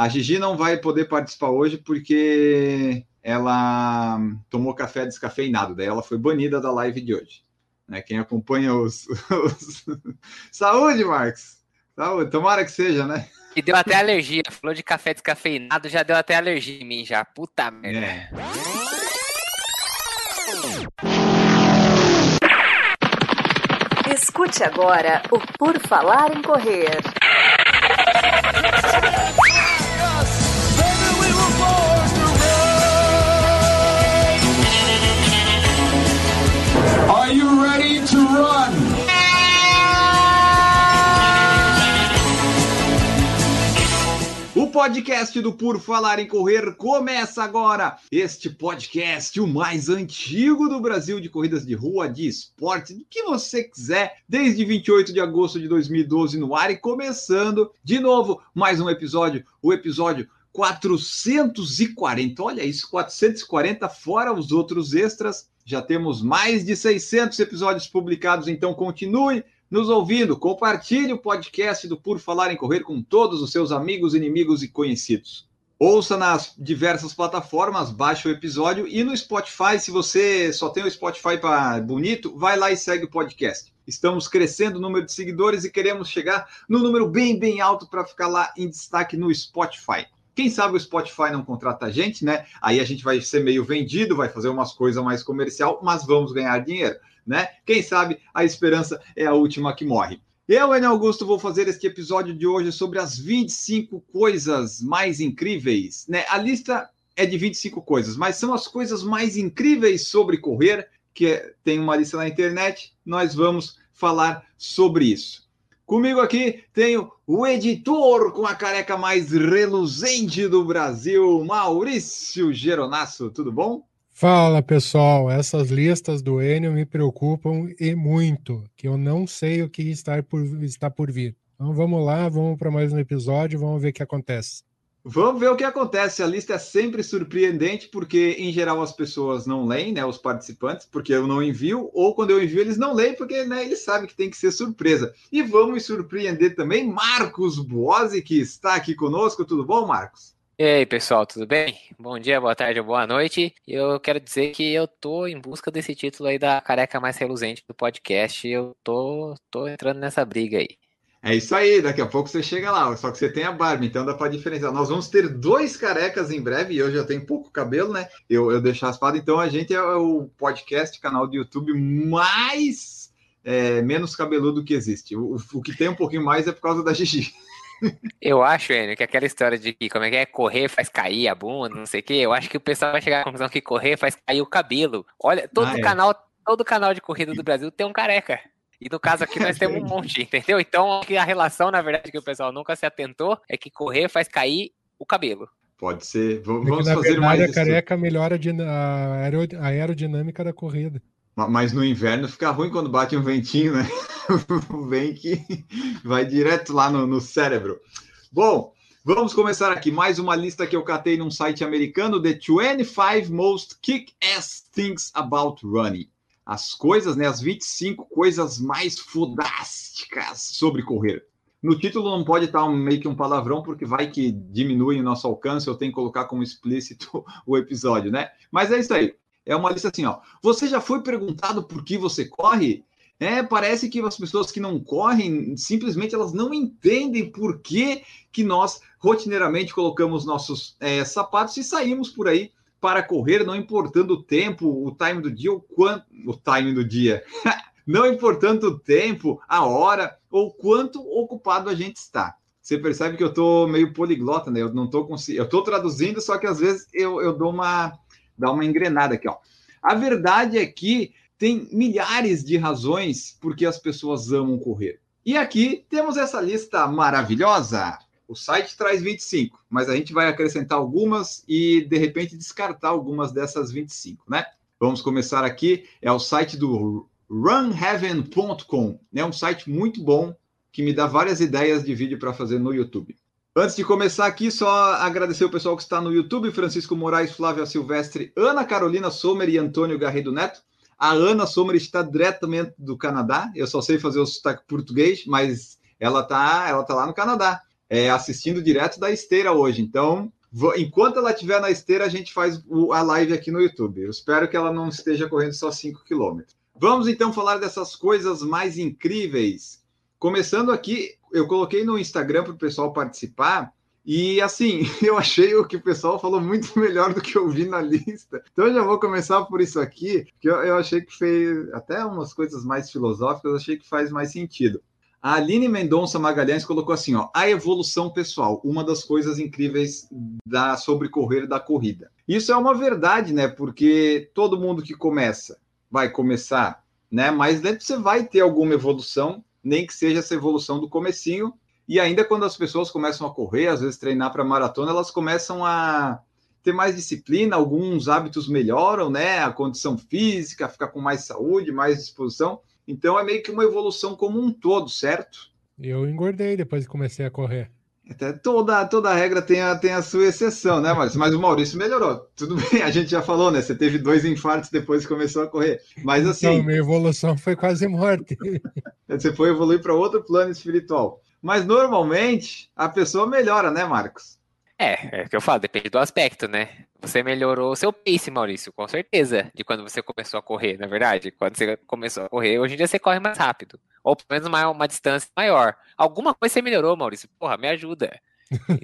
A Gigi não vai poder participar hoje porque ela tomou café descafeinado, daí ela foi banida da live de hoje. Né? Quem acompanha os, os... Saúde, Marcos! Saúde, tomara que seja, né? E deu até alergia. Falou de café descafeinado, já deu até alergia em mim já. Puta merda. É. Escute agora o Por Falar em Correr. Podcast do Por Falar em Correr começa agora. Este podcast, o mais antigo do Brasil de corridas de rua, de esporte, do que você quiser, desde 28 de agosto de 2012 no ar e começando de novo mais um episódio, o episódio 440. Olha isso, 440 fora os outros extras. Já temos mais de 600 episódios publicados, então continue nos ouvindo. Compartilhe o podcast do Por Falar em Correr com todos os seus amigos, inimigos e conhecidos. Ouça nas diversas plataformas, baixe o episódio e no Spotify, se você só tem o Spotify para bonito, vai lá e segue o podcast. Estamos crescendo o número de seguidores e queremos chegar no número bem, bem alto para ficar lá em destaque no Spotify. Quem sabe o Spotify não contrata a gente, né? Aí a gente vai ser meio vendido, vai fazer umas coisas mais comercial, mas vamos ganhar dinheiro né? Quem sabe a esperança é a última que morre. Eu, Enio Augusto, vou fazer este episódio de hoje sobre as 25 coisas mais incríveis, né? A lista é de 25 coisas, mas são as coisas mais incríveis sobre correr, que é, tem uma lista na internet, nós vamos falar sobre isso. Comigo aqui tenho o editor com a careca mais reluzente do Brasil, Maurício Geronasso, tudo bom? Fala pessoal, essas listas do Enio me preocupam e muito, que eu não sei o que está por, está por vir. Então vamos lá, vamos para mais um episódio, vamos ver o que acontece. Vamos ver o que acontece. A lista é sempre surpreendente, porque em geral as pessoas não leem, né? Os participantes, porque eu não envio, ou quando eu envio, eles não leem, porque né, eles sabem que tem que ser surpresa. E vamos surpreender também Marcos Boazzi, que está aqui conosco. Tudo bom, Marcos? E aí, pessoal, tudo bem? Bom dia, boa tarde boa noite. Eu quero dizer que eu tô em busca desse título aí da careca mais reluzente do podcast. Eu tô, tô entrando nessa briga aí. É isso aí, daqui a pouco você chega lá, só que você tem a barba, então dá para diferenciar. Nós vamos ter dois carecas em breve, e eu já tenho pouco cabelo, né? Eu, eu deixo raspado, então a gente é o podcast, canal do YouTube mais é, menos cabeludo que existe. O, o que tem um pouquinho mais é por causa da Gigi. Eu acho, Enio, que aquela história de que como é que é correr faz cair a bunda, não sei o quê, eu acho que o pessoal vai chegar à conclusão que correr faz cair o cabelo. Olha, todo ah, é. canal, todo canal de corrida do Brasil tem um careca. E no caso aqui nós temos um monte, entendeu? Então a relação, na verdade, que o pessoal nunca se atentou é que correr faz cair o cabelo. Pode ser. Vamos, Porque, fazer verdade, mais. A careca melhora a aerodinâmica da corrida. Mas no inverno fica ruim quando bate um ventinho, né? Vem que vai direto lá no, no cérebro. Bom, vamos começar aqui. Mais uma lista que eu catei num site americano: The 25 Most Kick-Ass Things About Running. As coisas, né? As 25 coisas mais fodásticas sobre correr. No título não pode estar um, meio que um palavrão, porque vai que diminui o nosso alcance, eu tenho que colocar como explícito o episódio, né? Mas é isso aí. É uma lista assim, ó. Você já foi perguntado por que você corre? É, parece que as pessoas que não correm, simplesmente elas não entendem por que, que nós rotineiramente colocamos nossos é, sapatos e saímos por aí para correr, não importando o tempo, o time do dia, o quanto. O time do dia. não importando o tempo, a hora ou quanto ocupado a gente está. Você percebe que eu estou meio poliglota, né? Eu não estou conseguindo. Eu estou traduzindo, só que às vezes eu, eu dou uma dar uma engrenada aqui, ó. A verdade é que tem milhares de razões por que as pessoas amam correr. E aqui temos essa lista maravilhosa. O site traz 25, mas a gente vai acrescentar algumas e de repente descartar algumas dessas 25, né? Vamos começar aqui. É o site do runheaven.com. É um site muito bom que me dá várias ideias de vídeo para fazer no YouTube. Antes de começar aqui, só agradecer o pessoal que está no YouTube: Francisco Moraes, Flávia Silvestre, Ana Carolina Sommer e Antônio Garrido Neto. A Ana Sommer está diretamente do Canadá. Eu só sei fazer o sotaque português, mas ela está ela tá lá no Canadá. é, assistindo direto da esteira hoje. Então, enquanto ela estiver na esteira, a gente faz a live aqui no YouTube. Eu espero que ela não esteja correndo só 5 quilômetros. Vamos então falar dessas coisas mais incríveis. Começando aqui, eu coloquei no Instagram para o pessoal participar. E assim, eu achei o que o pessoal falou muito melhor do que eu vi na lista. Então eu já vou começar por isso aqui, que eu, eu achei que fez até umas coisas mais filosóficas, achei que faz mais sentido. A Aline Mendonça Magalhães colocou assim: ó, a evolução pessoal, uma das coisas incríveis da sobre correr da corrida. Isso é uma verdade, né? Porque todo mundo que começa vai começar, né? Mas dentro você vai ter alguma evolução, nem que seja essa evolução do comecinho. E ainda quando as pessoas começam a correr, às vezes treinar para maratona, elas começam a ter mais disciplina, alguns hábitos melhoram, né? A condição física, ficar com mais saúde, mais disposição. Então é meio que uma evolução como um todo, certo? Eu engordei depois que comecei a correr. Até toda, toda regra tem a, tem a sua exceção, né, Maurício? Mas o Maurício melhorou. Tudo bem, a gente já falou, né? Você teve dois infartos depois que começou a correr. Mas assim. Então, minha evolução foi quase morte. Você foi evoluir para outro plano espiritual. Mas normalmente a pessoa melhora, né, Marcos? É, é o que eu falo, depende do aspecto, né? Você melhorou o seu pace, Maurício, com certeza, de quando você começou a correr, na é verdade. Quando você começou a correr, hoje em dia você corre mais rápido. Ou pelo menos uma, uma distância maior. Alguma coisa você melhorou, Maurício. Porra, me ajuda.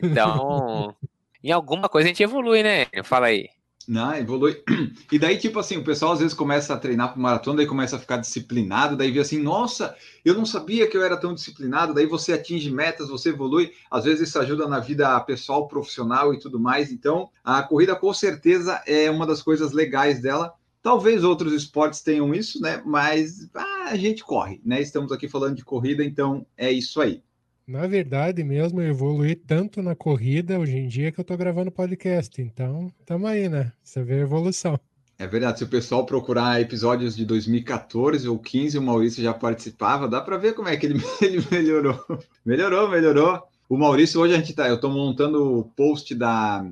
Então, em alguma coisa a gente evolui, né? Fala aí. Não, evolui. E daí, tipo assim, o pessoal às vezes começa a treinar para maratona, daí começa a ficar disciplinado, daí vê assim, nossa, eu não sabia que eu era tão disciplinado, daí você atinge metas, você evolui, às vezes isso ajuda na vida pessoal, profissional e tudo mais. Então, a corrida com certeza é uma das coisas legais dela. Talvez outros esportes tenham isso, né? Mas ah, a gente corre, né? Estamos aqui falando de corrida, então é isso aí. Na verdade mesmo, eu evoluí tanto na corrida hoje em dia que eu tô gravando podcast. Então, tamo aí, né? Você vê a evolução. É verdade, se o pessoal procurar episódios de 2014 ou 15, o Maurício já participava, dá para ver como é que ele, ele melhorou. melhorou, melhorou. O Maurício, hoje a gente tá, eu tô montando o post da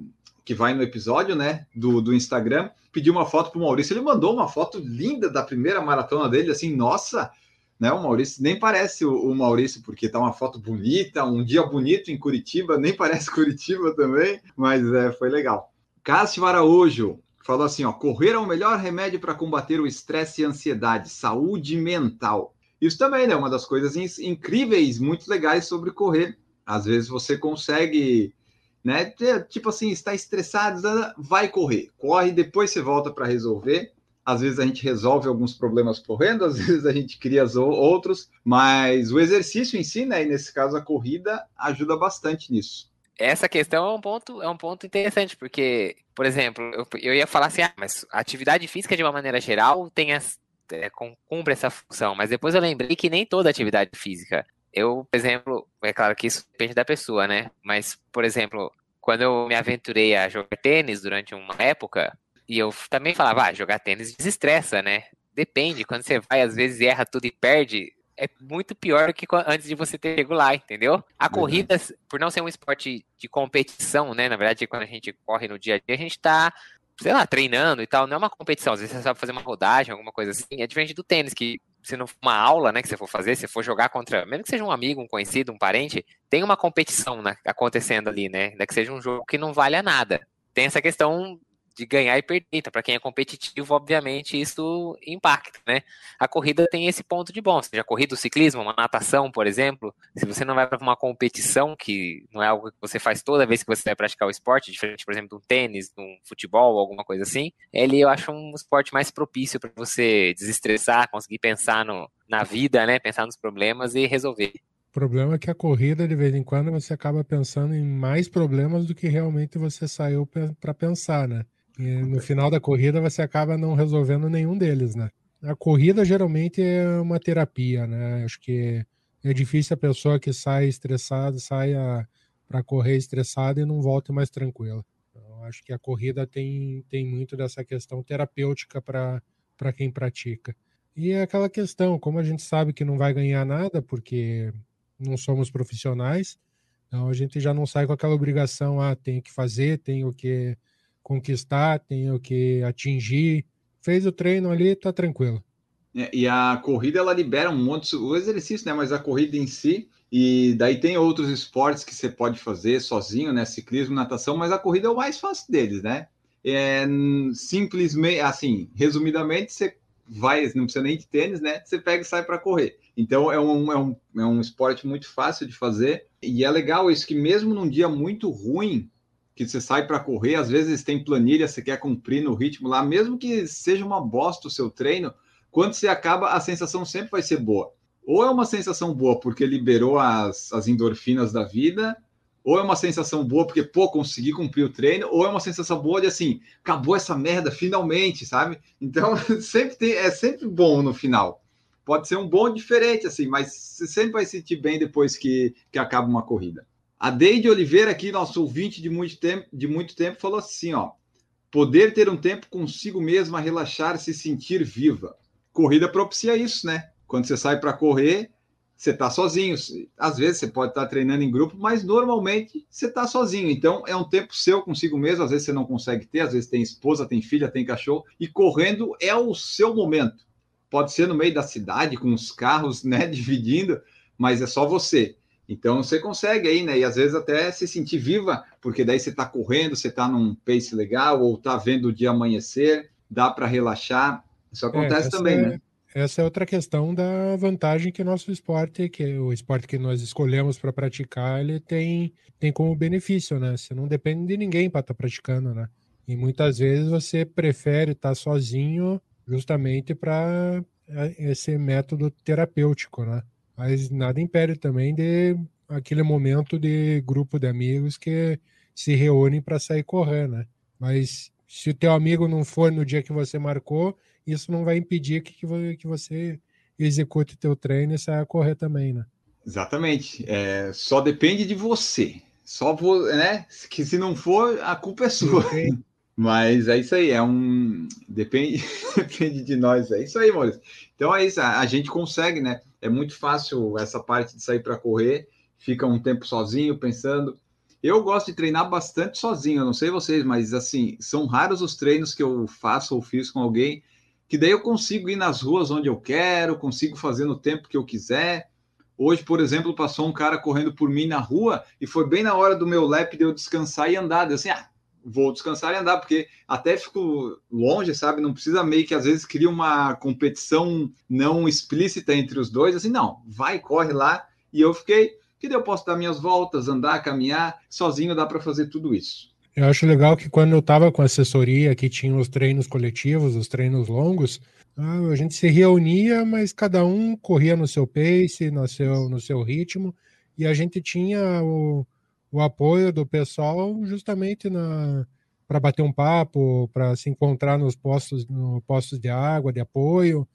que vai no episódio, né, do, do Instagram, pedi uma foto pro Maurício, ele mandou uma foto linda da primeira maratona dele, assim, nossa, né? O Maurício nem parece o, o, Maurício, porque tá uma foto bonita, um dia bonito em Curitiba, nem parece Curitiba também, mas é, foi legal. Cássio Araújo falou assim: ó, correr é o melhor remédio para combater o estresse e ansiedade, saúde mental. Isso também é né, uma das coisas incríveis, muito legais sobre correr. Às vezes você consegue, né? Tipo assim, está estressado, vai correr, corre, depois você volta para resolver às vezes a gente resolve alguns problemas correndo, às vezes a gente cria outros, mas o exercício em si, né, e nesse caso a corrida, ajuda bastante nisso. Essa questão é um ponto, é um ponto interessante, porque, por exemplo, eu, eu ia falar assim, ah, mas a atividade física, de uma maneira geral, tem as, é, cumpre essa função, mas depois eu lembrei que nem toda atividade física. Eu, por exemplo, é claro que isso depende da pessoa, né? Mas, por exemplo, quando eu me aventurei a jogar tênis durante uma época, e eu também falava, ah, jogar tênis desestressa, né? Depende, quando você vai, às vezes erra tudo e perde, é muito pior do que antes de você ter lá, entendeu? A corrida, por não ser um esporte de competição, né? Na verdade, quando a gente corre no dia a dia, a gente tá, sei lá, treinando e tal. Não é uma competição, às vezes você sabe fazer uma rodagem, alguma coisa assim. É diferente do tênis, que se não uma aula, né, que você for fazer, se for jogar contra, mesmo que seja um amigo, um conhecido, um parente, tem uma competição né, acontecendo ali, né? Ainda que seja um jogo que não vale a nada. Tem essa questão de ganhar e perder. Então, para quem é competitivo, obviamente isso impacta, né? A corrida tem esse ponto de bom. Seja corrida, o ciclismo, uma natação, por exemplo. Se você não vai para uma competição, que não é algo que você faz toda vez que você vai praticar o esporte, diferente, por exemplo, de um tênis, de um futebol, alguma coisa assim, ele eu acho um esporte mais propício para você desestressar, conseguir pensar no, na vida, né? Pensar nos problemas e resolver. O problema é que a corrida, de vez em quando, você acaba pensando em mais problemas do que realmente você saiu para pensar, né? E no final da corrida você acaba não resolvendo nenhum deles, né? A corrida geralmente é uma terapia, né? Acho que é difícil a pessoa que sai estressada, saia para correr estressada e não volte mais tranquila. Então, acho que a corrida tem, tem muito dessa questão terapêutica para quem pratica. E é aquela questão, como a gente sabe que não vai ganhar nada, porque não somos profissionais, então a gente já não sai com aquela obrigação, ah, tenho que fazer, tenho que conquistar, tenho que atingir. Fez o treino ali, tá tranquilo. É, e a corrida ela libera um monte, o exercício, né? Mas a corrida em si, E daí tem outros esportes que você pode fazer sozinho, né? Ciclismo, natação, mas a corrida é o mais fácil deles, né? É, simplesmente, assim, resumidamente, você vai, não precisa nem de tênis, né? Você pega e sai para correr. Então é um, é, um, é um esporte muito fácil de fazer. E é legal isso que mesmo num dia muito ruim, que você sai para correr, às vezes tem planilha, você quer cumprir no ritmo lá, mesmo que seja uma bosta o seu treino, quando você acaba, a sensação sempre vai ser boa. Ou é uma sensação boa porque liberou as, as endorfinas da vida, ou é uma sensação boa porque, pô, consegui cumprir o treino, ou é uma sensação boa de assim, acabou essa merda, finalmente, sabe? Então, sempre tem, é sempre bom no final. Pode ser um bom diferente, assim, mas você sempre vai se sentir bem depois que, que acaba uma corrida. A Deide Oliveira, aqui, nosso ouvinte de muito tempo, de muito tempo, falou assim: ó, poder ter um tempo consigo mesma, relaxar, se sentir viva. Corrida propicia isso, né? Quando você sai para correr, você está sozinho. Às vezes você pode estar tá treinando em grupo, mas normalmente você está sozinho. Então é um tempo seu consigo mesmo. Às vezes você não consegue ter, às vezes tem esposa, tem filha, tem cachorro, e correndo é o seu momento. Pode ser no meio da cidade, com os carros, né, dividindo, mas é só você. Então você consegue aí, né? E às vezes até se sentir viva, porque daí você está correndo, você está num pace legal, ou está vendo o dia amanhecer, dá para relaxar. Isso acontece é, também, é, né? Essa é outra questão da vantagem que nosso esporte, que é o esporte que nós escolhemos para praticar, ele tem, tem como benefício, né? Você não depende de ninguém para estar tá praticando, né? E muitas vezes você prefere estar tá sozinho justamente para é, esse método terapêutico, né? Mas nada impede também de aquele momento de grupo de amigos que se reúnem para sair correr, né? Mas se o teu amigo não for no dia que você marcou, isso não vai impedir que, que você execute o teu treino e saia correr também, né? Exatamente. É, só depende de você. Só né? Que se não for, a culpa é sua. Mas é isso aí, é um. Depende, depende de nós. É isso aí, Maurício. Então é isso, a, gente consegue, né? É muito fácil essa parte de sair para correr, fica um tempo sozinho, pensando. Eu gosto de treinar bastante sozinho, eu não sei vocês, mas assim, são raros os treinos que eu faço ou fiz com alguém, que daí eu consigo ir nas ruas onde eu quero, consigo fazer no tempo que eu quiser. Hoje, por exemplo, passou um cara correndo por mim na rua e foi bem na hora do meu lap de eu descansar e andar. Eu assim, ah, vou descansar e andar, porque até fico longe, sabe? Não precisa meio que às vezes cria uma competição não explícita entre os dois, assim, não, vai, corre lá. E eu fiquei, que daí eu posso dar minhas voltas, andar, caminhar, sozinho dá para fazer tudo isso. Eu acho legal que quando eu estava com assessoria, que tinha os treinos coletivos, os treinos longos, ah, a gente se reunia, mas cada um corria no seu pace, no seu, no seu ritmo, e a gente tinha o, o apoio do pessoal justamente para bater um papo, para se encontrar nos postos, no postos de água, de apoio,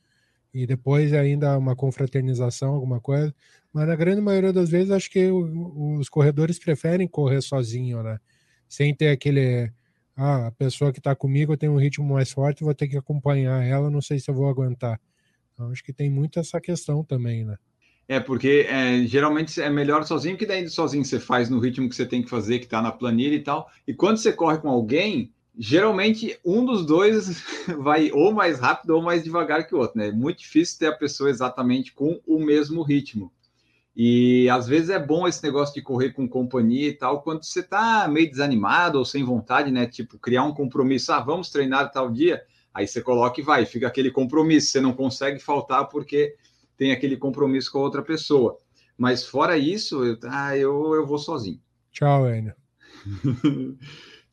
e depois ainda uma confraternização, alguma coisa. Mas na grande maioria das vezes acho que os corredores preferem correr sozinho, né? Sem ter aquele ah, a pessoa que está comigo tem um ritmo mais forte, vou ter que acompanhar ela, não sei se eu vou aguentar. Então, acho que tem muito essa questão também, né? É, porque é, geralmente é melhor sozinho, que daí sozinho você faz no ritmo que você tem que fazer, que está na planilha e tal. E quando você corre com alguém, geralmente um dos dois vai ou mais rápido ou mais devagar que o outro, né? É muito difícil ter a pessoa exatamente com o mesmo ritmo. E às vezes é bom esse negócio de correr com companhia e tal, quando você está meio desanimado ou sem vontade, né? Tipo, criar um compromisso, ah, vamos treinar tal dia, aí você coloca e vai, fica aquele compromisso, você não consegue faltar porque tem aquele compromisso com a outra pessoa. Mas fora isso, eu, ah, eu, eu vou sozinho. Tchau, Enio.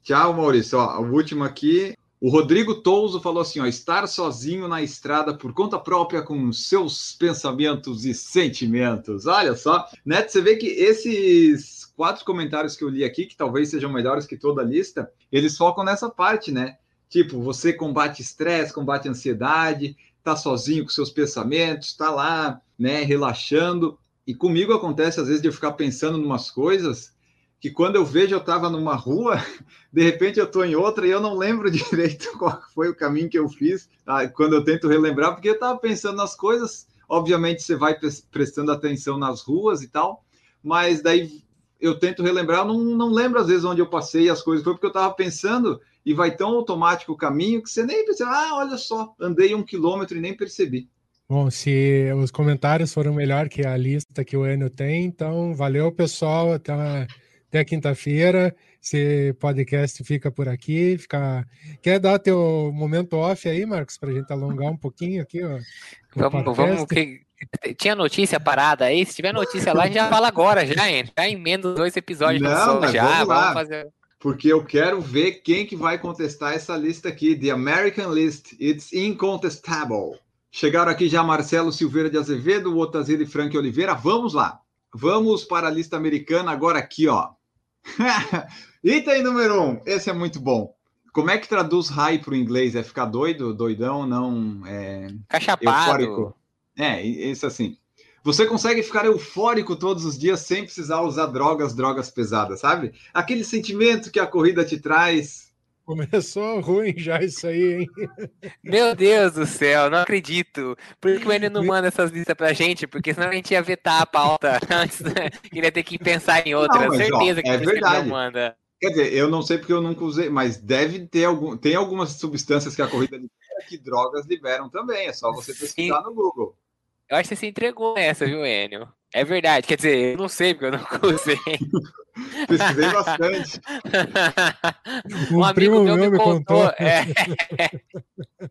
Tchau, Maurício. Ó, o último aqui. O Rodrigo Touso falou assim: ó, estar sozinho na estrada por conta própria com seus pensamentos e sentimentos. Olha só, Neto, você vê que esses quatro comentários que eu li aqui, que talvez sejam melhores que toda a lista, eles focam nessa parte, né? Tipo, você combate estresse, combate ansiedade, tá sozinho com seus pensamentos, está lá, né, relaxando. E comigo acontece às vezes de eu ficar pensando em umas coisas que quando eu vejo eu estava numa rua, de repente eu estou em outra e eu não lembro direito qual foi o caminho que eu fiz tá? quando eu tento relembrar, porque eu estava pensando nas coisas. Obviamente você vai prestando atenção nas ruas e tal, mas daí eu tento relembrar, eu não, não lembro às vezes onde eu passei as coisas, foi porque eu estava pensando e vai tão automático o caminho que você nem percebe, ah, olha só, andei um quilômetro e nem percebi. Bom, se os comentários foram melhor que a lista que o Enio tem, então valeu, pessoal. Até, até quinta-feira. Esse podcast fica por aqui. Fica... Quer dar teu momento off aí, Marcos, para a gente alongar um pouquinho aqui? Ó, vamos, vamos. Que... Tinha notícia parada aí? Se tiver notícia lá, a gente já fala agora, já, hein? Já emenda dois episódios Não, já. Vamos, vamos fazer porque eu quero ver quem que vai contestar essa lista aqui, The American List. It's incontestable. Chegaram aqui já Marcelo Silveira de Azevedo, Otazir e Frank Oliveira. Vamos lá. Vamos para a lista americana agora aqui, ó. Item número um. Esse é muito bom. Como é que traduz high para o inglês? É ficar doido, doidão, não? É... Cachapado. Eufórico. É, isso assim. Você consegue ficar eufórico todos os dias sem precisar usar drogas, drogas pesadas, sabe? Aquele sentimento que a corrida te traz. Começou ruim já isso aí, hein? Meu Deus do céu, não acredito. Por que o Enio não manda essas listas pra gente? Porque senão a gente ia vetar a pauta antes, né? Iria ter que pensar em outra. Não, mas, Certeza ó, que é verdade. não manda. Quer dizer, eu não sei porque eu nunca usei, mas deve ter algum. Tem algumas substâncias que a corrida libera que drogas liberam também. É só você pesquisar Sim. no Google. Eu acho que você se entregou nessa, viu, Enio? É verdade. Quer dizer, eu não sei, porque eu não usei. Pesquisei bastante. um, um amigo meu, me contou. contou. É.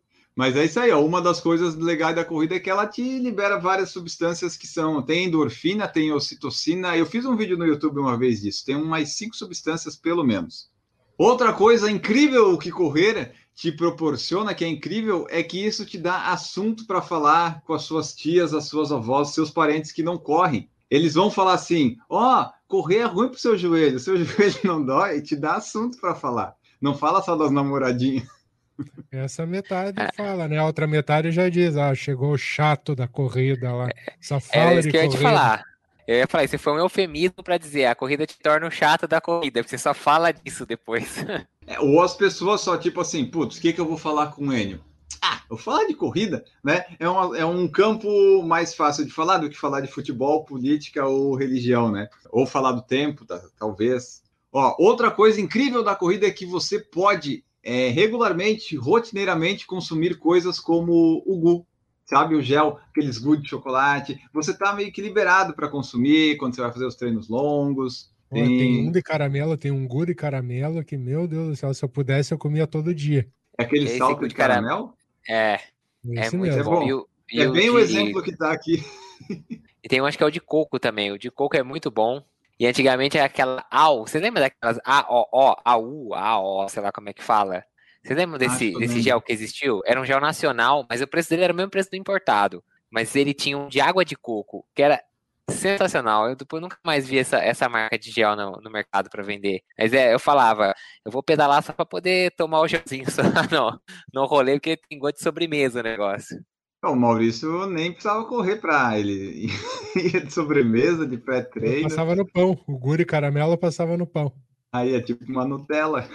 Mas é isso aí, ó. Uma das coisas legais da corrida é que ela te libera várias substâncias que são. Tem endorfina, tem ocitocina. Eu fiz um vídeo no YouTube uma vez disso. Tem umas cinco substâncias, pelo menos. Outra coisa incrível que correr te proporciona, que é incrível, é que isso te dá assunto para falar com as suas tias, as suas avós, seus parentes que não correm. Eles vão falar assim: ó, oh, correr é ruim pro seu joelho, seu joelho não dói, te dá assunto para falar. Não fala só das namoradinhas. Essa metade é. fala, né? A outra metade já diz: ah, chegou o chato da corrida lá. Só fala é isso de que eu ia te falar. Eu ia falar, isso foi um eufemismo para dizer a corrida te torna o chato da corrida, porque você só fala disso depois. É, ou as pessoas só, tipo assim, putz, o que, que eu vou falar com o Enio? Ah, eu falar de corrida, né? É, uma, é um campo mais fácil de falar do que falar de futebol, política ou religião, né? Ou falar do tempo, tá, talvez. Ó, outra coisa incrível da corrida é que você pode é, regularmente, rotineiramente, consumir coisas como o gu, sabe, o gel, aqueles gu de chocolate. Você tá meio que liberado para consumir quando você vai fazer os treinos longos. Tem... tem... um de caramelo, tem um gu de caramelo que, meu Deus do céu, se eu pudesse, eu comia todo dia. É aquele Esse salto de caramelo? É. Esse é muito mesmo. bom. E o, é bem o, exemplo que tá aqui. E tem um, acho que é o de coco também. O de coco é muito bom. E antigamente era aquela AU. Você lembra daquelas AOO, AU, AO, sei lá como é que fala? Você lembra desse, desse gel que existiu? Era um gel nacional, mas o preço dele era o mesmo preço do importado. Mas ele tinha um de água de coco, que era sensacional. Eu depois nunca mais vi essa, essa marca de gel no, no mercado para vender. Mas é, eu falava, eu vou pedalar só para poder tomar o gelzinho só no, no rolê, porque tem gosto de sobremesa o negócio. O Maurício nem precisava correr para ele. Ia de sobremesa, de pré-treino. Passava no pão. O guri caramelo passava no pão. Aí é tipo uma Nutella.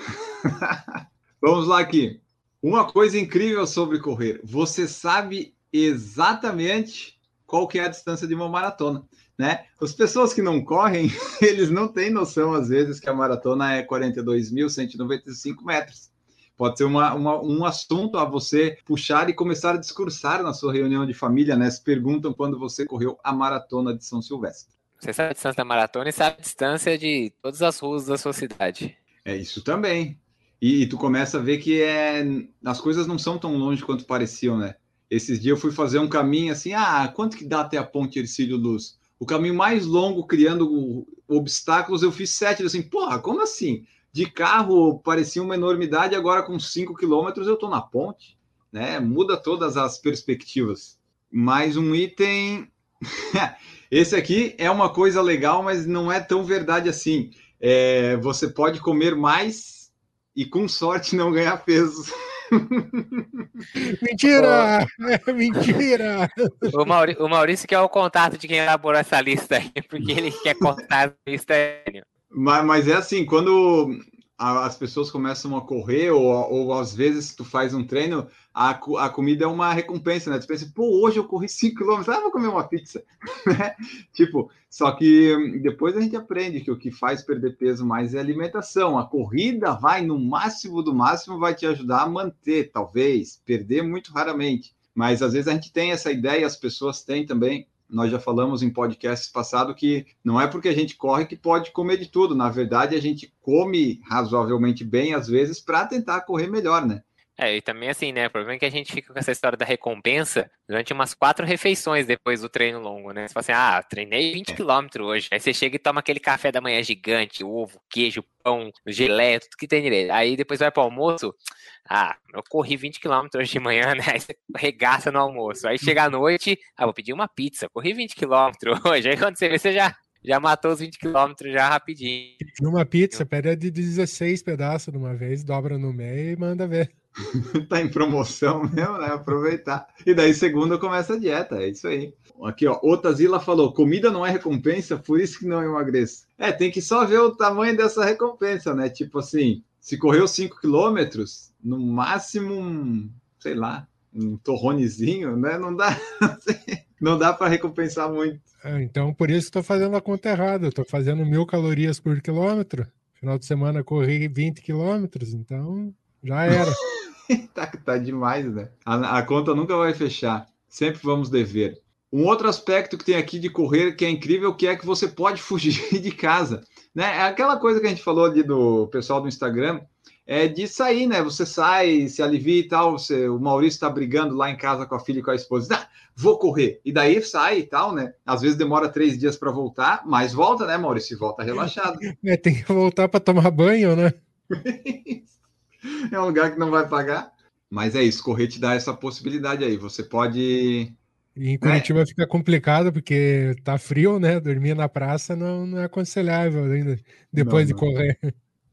Vamos lá aqui. Uma coisa incrível sobre correr. Você sabe exatamente qual que é a distância de uma maratona né? As pessoas que não correm, eles não têm noção, às vezes, que a maratona é 42.195 metros. Pode ser uma, uma, um assunto a você puxar e começar a discursar na sua reunião de família, né? Se perguntam quando você correu a maratona de São Silvestre. Você sabe a distância da maratona e sabe a distância de todas as ruas da sua cidade. É isso também. E, e tu começa a ver que é, as coisas não são tão longe quanto pareciam, né? Esses dias eu fui fazer um caminho assim, ah, quanto que dá até a Ponte Ercílio Luz? O caminho mais longo criando obstáculos, eu fiz sete. Assim, porra, como assim? De carro parecia uma enormidade, agora com cinco quilômetros eu estou na ponte, né? Muda todas as perspectivas. Mais um item. Esse aqui é uma coisa legal, mas não é tão verdade assim. É, você pode comer mais e com sorte não ganhar peso. mentira! É mentira! O, Mauri, o Maurício quer o contato de quem elaborou essa lista aí, porque ele quer contar a lista. Mas, mas é assim, quando as pessoas começam a correr, ou, ou às vezes tu faz um treino, a, a comida é uma recompensa, né? Tu pensa, pô, hoje eu corri 5 km, ah, vou comer uma pizza, né? Tipo, só que depois a gente aprende que o que faz perder peso mais é alimentação. A corrida vai, no máximo do máximo, vai te ajudar a manter, talvez, perder muito raramente. Mas às vezes a gente tem essa ideia, as pessoas têm também. Nós já falamos em podcasts passado que não é porque a gente corre que pode comer de tudo. Na verdade, a gente come razoavelmente bem às vezes para tentar correr melhor, né? É, e também assim, né? O problema é que a gente fica com essa história da recompensa durante umas quatro refeições depois do treino longo, né? Você fala assim, ah, treinei 20 km é. hoje. Aí você chega e toma aquele café da manhã gigante, ovo, queijo, pão, geleia, tudo que tem direito. Aí depois vai pro almoço, ah, eu corri 20 km hoje de manhã, né? Aí você regaça no almoço. Aí chega à noite, ah, vou pedir uma pizza, corri 20 km hoje. Aí quando você vê, você já já matou os 20 km já rapidinho. Uma pizza, pede de 16 pedaços de uma vez, dobra no meio e manda ver. tá em promoção mesmo, né? Aproveitar. E daí, segunda, começa a dieta. É isso aí. Aqui, ó. Otazila falou: comida não é recompensa, por isso que não emagreço. É, tem que só ver o tamanho dessa recompensa, né? Tipo assim, se correu 5 quilômetros, no máximo, um, sei lá, um torronezinho, né? Não dá. não dá para recompensar muito. É, então, por isso estou fazendo a conta errada. Estou fazendo mil calorias por quilômetro. Final de semana corri 20 quilômetros, então já era. tá, tá demais, né? A, a conta nunca vai fechar. Sempre vamos dever. Um outro aspecto que tem aqui de correr que é incrível, que é que você pode fugir de casa. Né? É aquela coisa que a gente falou ali do pessoal do Instagram, é de sair, né? Você sai, se alivia e tal. Você, o Maurício está brigando lá em casa com a filha e com a esposa. Ah, vou correr. E daí sai e tal, né? Às vezes demora três dias para voltar, mas volta, né, Maurício? Volta relaxado. É, tem que voltar para tomar banho, né? É um lugar que não vai pagar. Mas é isso, correr te dá essa possibilidade aí. Você pode. E em Curitiba é. fica complicado porque tá frio, né? Dormir na praça não, não é aconselhável ainda depois não, de correr.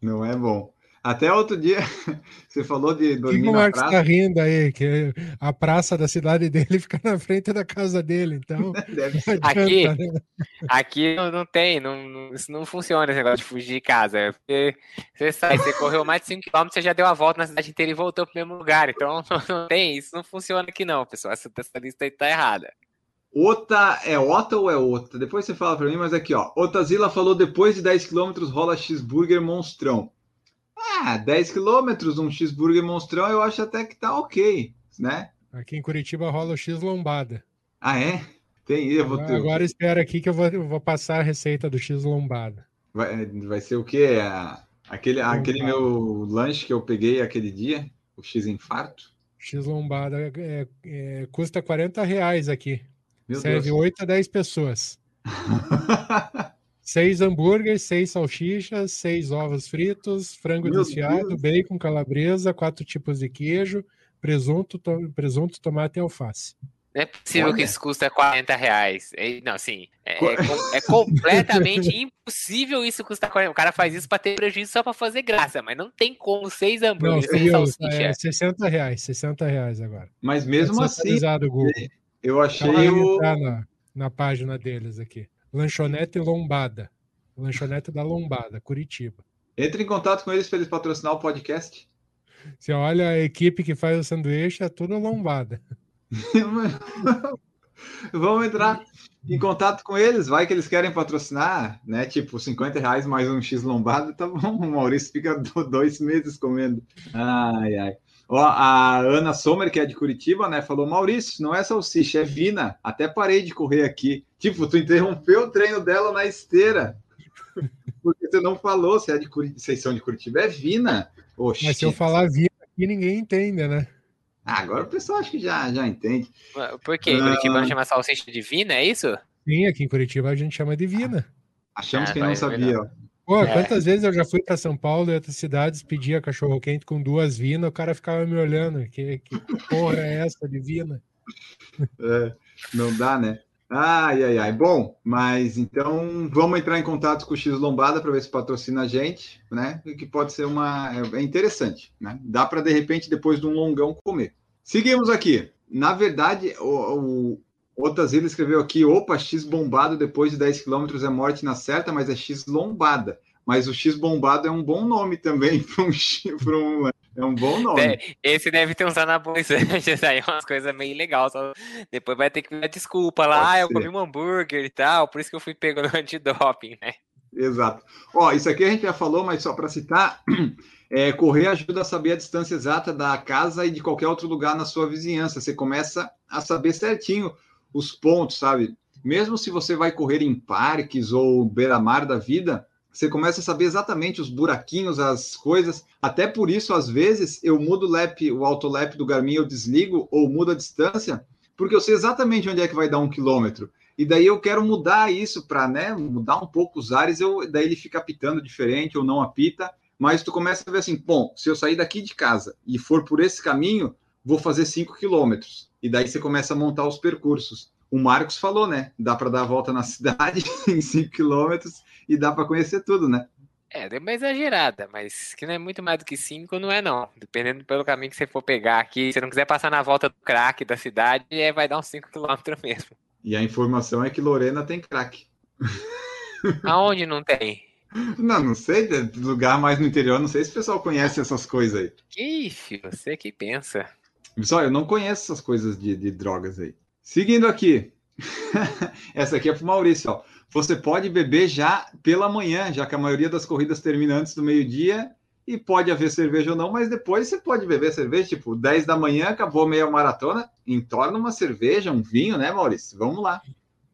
Não é bom. Até outro dia, você falou de dormir que o Marcos está rindo aí, que a praça da cidade dele fica na frente da casa dele, então... Adianta, aqui, né? aqui não, tem, não, isso não funciona esse negócio de fugir de casa. Você, você sai, você correu mais de 5km, você já deu a volta na cidade inteira e voltou para o mesmo lugar, então não, tem, isso não funciona aqui não, pessoal, essa, essa lista aí tá errada. Ota é Ota ou é Ota? Depois você fala para mim, mas aqui, ó. Otazila falou depois de 10 km rola cheeseburger monstrão. Ah, 10 quilômetros, um cheeseburger monstrão, eu acho até que tá ok, né? Aqui em Curitiba rola o X lombada. Ah, é? Tem, eu vou ter... Agora espera aqui que eu vou, eu vou, passar a receita do X lombada. Vai, vai ser o quê? Aquele, aquele meu lanche que eu peguei aquele dia, o X infarto? X lombada é, é, custa 40 reais aqui. Meu Serve Deus. 8 a 10 pessoas. Seis hambúrgueres, seis salsichas, seis ovos fritos, frango Meu desfiado, Deus. bacon, calabresa, quatro tipos de queijo, presunto, to presunto, tomate e alface. Não é possível Olha. que isso custa 40 reais. É, não, assim, é, é, é completamente impossível isso custar 40 O cara faz isso para ter prejuízo só para fazer graça, mas não tem como seis hambúrgueres, não, seis salsichas. É 60 reais, 60 reais agora. Mas mesmo assim, eu achei o... Na, na página deles aqui. Lanchonete Lombada. Lanchonete da Lombada, Curitiba. Entre em contato com eles para eles patrocinar o podcast. Você olha a equipe que faz o sanduíche, é tudo lombada. Vamos entrar em contato com eles, vai que eles querem patrocinar, né? Tipo, 50 reais mais um X lombado, tá bom. O Maurício fica dois meses comendo. Ai, ai. Ó, a Ana Sommer, que é de Curitiba, né, falou: Maurício, não é salsicha, é vina. Até parei de correr aqui. Tipo, tu interrompeu o treino dela na esteira. Porque você não falou se é de Curitiba, vocês são de Curitiba, é vina. Oxi. Mas se eu falar vina aqui, ninguém entende, né? Ah, agora o pessoal acho que já, já entende. Por quê? Curitiba não chama salsicha de vina, é isso? Sim, aqui em Curitiba a gente chama de vina. Achamos ah, que não sabia, ó. Pô, é. quantas vezes eu já fui para São Paulo e outras cidades pedia cachorro quente com duas vinas, o cara ficava me olhando. Que, que porra é essa de vina? É, não dá, né? Ai, ai, ai. Bom, mas então vamos entrar em contato com o X Lombada para ver se patrocina a gente, né? Que pode ser uma. É, interessante, né? Dá para, de repente, depois de um longão, comer. Seguimos aqui. Na verdade, o, o Otazila escreveu aqui: opa, X bombado depois de 10 quilômetros é morte na certa, mas é X lombada. Mas o X bombado é um bom nome também para um, um, É um bom nome. É, esse deve ter uns anabolizantes aí, umas coisas meio legais. Só... Depois vai ter que dar desculpa lá, ah, eu comi um hambúrguer e tal, por isso que eu fui pego no antidoping, né? Exato. Ó, isso aqui a gente já falou, mas só para citar, é, correr ajuda a saber a distância exata da casa e de qualquer outro lugar na sua vizinhança. Você começa a saber certinho os pontos, sabe? Mesmo se você vai correr em parques ou beira-mar da vida, você começa a saber exatamente os buraquinhos, as coisas. Até por isso, às vezes, eu mudo o lap, o autolap do Garmin, eu desligo ou mudo a distância, porque eu sei exatamente onde é que vai dar um quilômetro. E daí eu quero mudar isso para né, mudar um pouco os ares, eu, daí ele fica apitando diferente ou não apita. Mas tu começa a ver assim, bom, se eu sair daqui de casa e for por esse caminho, vou fazer 5 quilômetros. E daí você começa a montar os percursos. O Marcos falou, né? Dá para dar a volta na cidade em 5 quilômetros e dá para conhecer tudo, né? É, deu uma exagerada, mas que não é muito mais do que 5, não é não. Dependendo pelo caminho que você for pegar aqui, se você não quiser passar na volta do crack da cidade, é, vai dar uns 5 quilômetros mesmo. E a informação é que Lorena tem crack. Aonde não tem? Não, não sei, lugar mais no interior, não sei se o pessoal conhece essas coisas aí. Que filho, você que pensa. Pessoal, eu não conheço essas coisas de, de drogas aí. Seguindo aqui. Essa aqui é para o Maurício. Ó. Você pode beber já pela manhã, já que a maioria das corridas termina antes do meio-dia e pode haver cerveja ou não, mas depois você pode beber cerveja, tipo, 10 da manhã, acabou meia maratona, entorna uma cerveja, um vinho, né, Maurício? Vamos lá.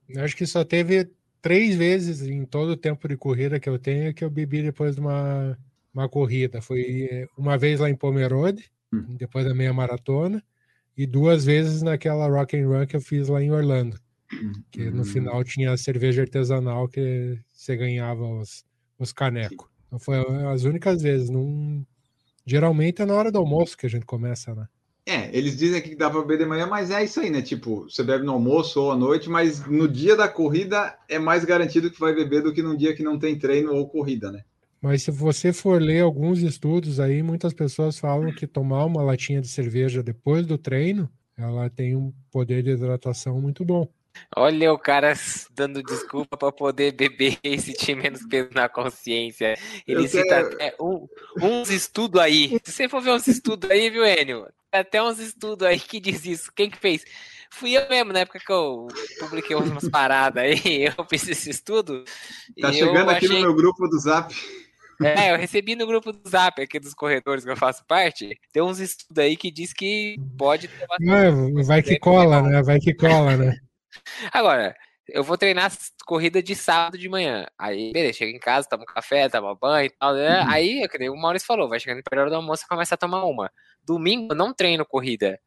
Eu acho que só teve três vezes em todo o tempo de corrida que eu tenho que eu bebi depois de uma, uma corrida. Foi eh, uma vez lá em Pomerode, hum. depois da meia maratona, e duas vezes naquela rock and run que eu fiz lá em Orlando. Hum. Que no final tinha cerveja artesanal que você ganhava os, os canecos. Então foi as únicas vezes. Num... Geralmente é na hora do almoço que a gente começa, né? É, eles dizem que dá para beber de manhã, mas é isso aí, né? Tipo, você bebe no almoço ou à noite, mas no dia da corrida é mais garantido que vai beber do que num dia que não tem treino ou corrida, né? Mas se você for ler alguns estudos aí, muitas pessoas falam que tomar uma latinha de cerveja depois do treino, ela tem um poder de hidratação muito bom. Olha o cara dando desculpa para poder beber e sentir menos peso na consciência. Ele cita até um, uns estudos aí. Se você for ver uns estudos aí, viu, Enio? Até uns estudos aí que diz isso. Quem que fez? Fui eu mesmo, na época que eu publiquei umas paradas aí, eu fiz esse estudo. Tá chegando aqui achei... no meu grupo do Zap. É, eu recebi no grupo do Zap aqui dos corredores que eu faço parte. Tem uns estudos aí que diz que pode ter Não, vai que cola, né? Vai que cola, né? Agora, eu vou treinar corrida de sábado de manhã. Aí, beleza, chega em casa, toma um café, toma banho e tal. Né? Uhum. Aí, que nem o Maurício falou, vai chegando no do almoço e começa a tomar uma. Domingo eu não treino corrida.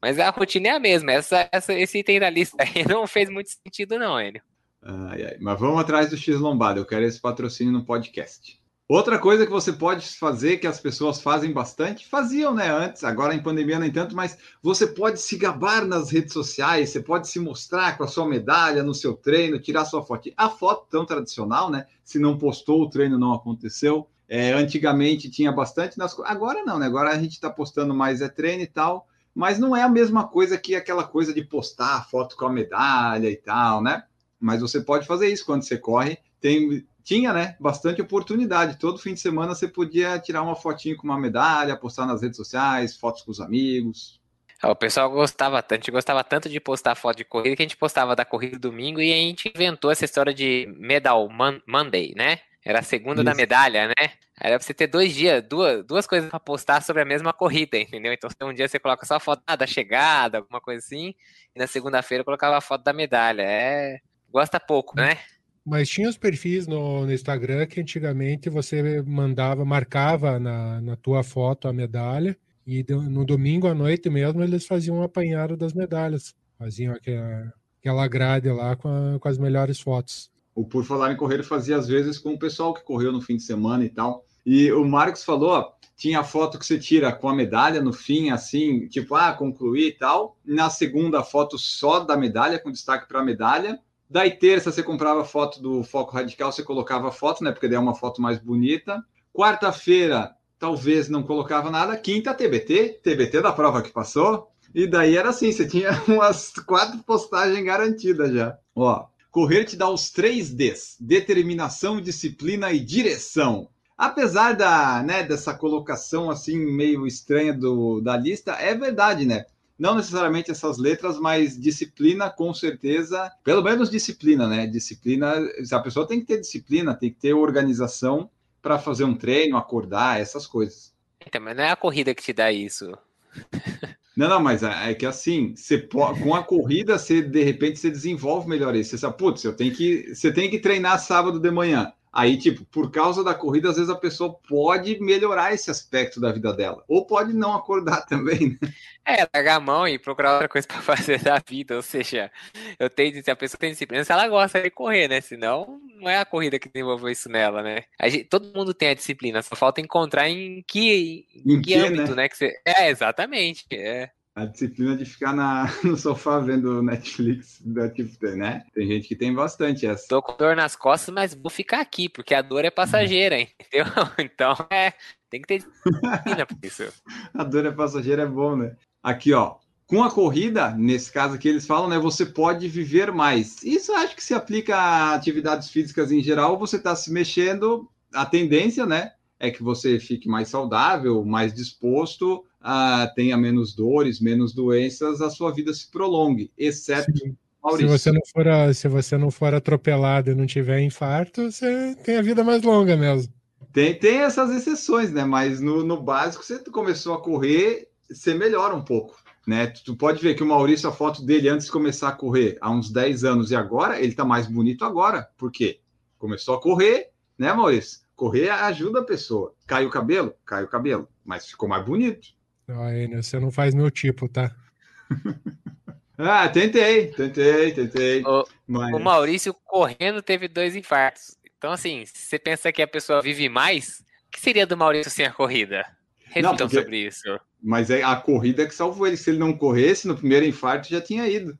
Mas a rotina é a mesma. Essa, essa, esse item da lista aí não fez muito sentido, não, Enio. Ai, ai. Mas vamos atrás do X Lombado. Eu quero esse patrocínio no podcast. Outra coisa que você pode fazer, que as pessoas fazem bastante, faziam né, antes, agora em pandemia nem tanto, mas você pode se gabar nas redes sociais, você pode se mostrar com a sua medalha no seu treino, tirar sua foto. A foto tão tradicional, né? Se não postou, o treino não aconteceu. É, antigamente tinha bastante nas agora não, né? Agora a gente está postando mais é treino e tal, mas não é a mesma coisa que aquela coisa de postar a foto com a medalha e tal, né? Mas você pode fazer isso quando você corre. Tem tinha, né, bastante oportunidade. Todo fim de semana você podia tirar uma fotinho com uma medalha, postar nas redes sociais, fotos com os amigos. É, o pessoal gostava tanto, a gente gostava tanto de postar foto de corrida que a gente postava da corrida domingo e a gente inventou essa história de Medal Monday, né? Era a segunda Isso. da medalha, né? Era pra você ter dois dias, duas, duas coisas para postar sobre a mesma corrida, entendeu? Então, um dia você coloca só a foto ah, da chegada, alguma coisa assim, e na segunda-feira colocava a foto da medalha. É. Gosta pouco, né? Mas tinha os perfis no, no, Instagram que antigamente você mandava, marcava na, na tua foto a medalha e no domingo à noite mesmo eles faziam um apanhado das medalhas. Faziam aquela, aquela grade lá com, a, com as melhores fotos. O Por Falar em Correr fazia às vezes com o pessoal que correu no fim de semana e tal. E o Marcos falou, ó, tinha a foto que você tira com a medalha no fim, assim, tipo, ah, concluí e tal. Na segunda, foto só da medalha, com destaque para a medalha. Daí terça você comprava foto do Foco Radical, você colocava foto, né? Porque daí é uma foto mais bonita. Quarta-feira, talvez não colocava nada. Quinta, TBT, TBT da prova que passou. E daí era assim, você tinha umas quatro postagens garantidas já. Ó, correr te dá os três Ds: determinação, disciplina e direção. Apesar da, né, dessa colocação assim meio estranha do, da lista, é verdade, né? Não necessariamente essas letras, mas disciplina com certeza, pelo menos disciplina, né? Disciplina, a pessoa tem que ter disciplina, tem que ter organização para fazer um treino, acordar, essas coisas. Então, mas não é a corrida que te dá isso. Não, não, mas é, é que assim, você pode, com a corrida, você de repente você desenvolve melhor isso. Você sabe, putz, eu tenho que, você tem que treinar sábado de manhã. Aí, tipo, por causa da corrida, às vezes a pessoa pode melhorar esse aspecto da vida dela. Ou pode não acordar também, né? É, largar a mão e procurar outra coisa para fazer da vida. Ou seja, eu tenho se a pessoa tem disciplina, se ela gosta de correr, né? Senão, não é a corrida que desenvolveu isso nela, né? Gente, todo mundo tem a disciplina, só falta encontrar em que, em, em que, que, âmbito, né? né? Que você... É, exatamente. É a disciplina de ficar na, no sofá vendo Netflix, tipo, né? Tem gente que tem bastante essa. Tô com dor nas costas, mas vou ficar aqui, porque a dor é passageira, entendeu? Então, é, tem que ter disciplina por isso. a dor é passageira é bom, né? Aqui, ó. Com a corrida, nesse caso aqui, eles falam, né? Você pode viver mais. Isso acho que se aplica a atividades físicas em geral. Você está se mexendo, a tendência, né? É que você fique mais saudável, mais disposto ah, tenha menos dores, menos doenças, a sua vida se prolongue, exceto Sim. Maurício. Se você, não for, se você não for atropelado e não tiver infarto, você tem a vida mais longa mesmo. Tem, tem essas exceções, né? Mas no, no básico, você começou a correr, você melhora um pouco. Né? Tu pode ver que o Maurício, a foto dele antes de começar a correr, há uns 10 anos e agora, ele tá mais bonito agora. Por quê? Começou a correr, né, Maurício? Correr ajuda a pessoa. Cai o cabelo? Cai o cabelo. Mas ficou mais bonito. Não, você não faz meu tipo, tá? ah, tentei, tentei, tentei. O, mas... o Maurício correndo teve dois infartos. Então, assim, se você pensa que a pessoa vive mais, o que seria do Maurício sem a corrida? Reflitam porque... sobre isso. Mas é a corrida que salvou ele. Se ele não corresse, no primeiro infarto já tinha ido.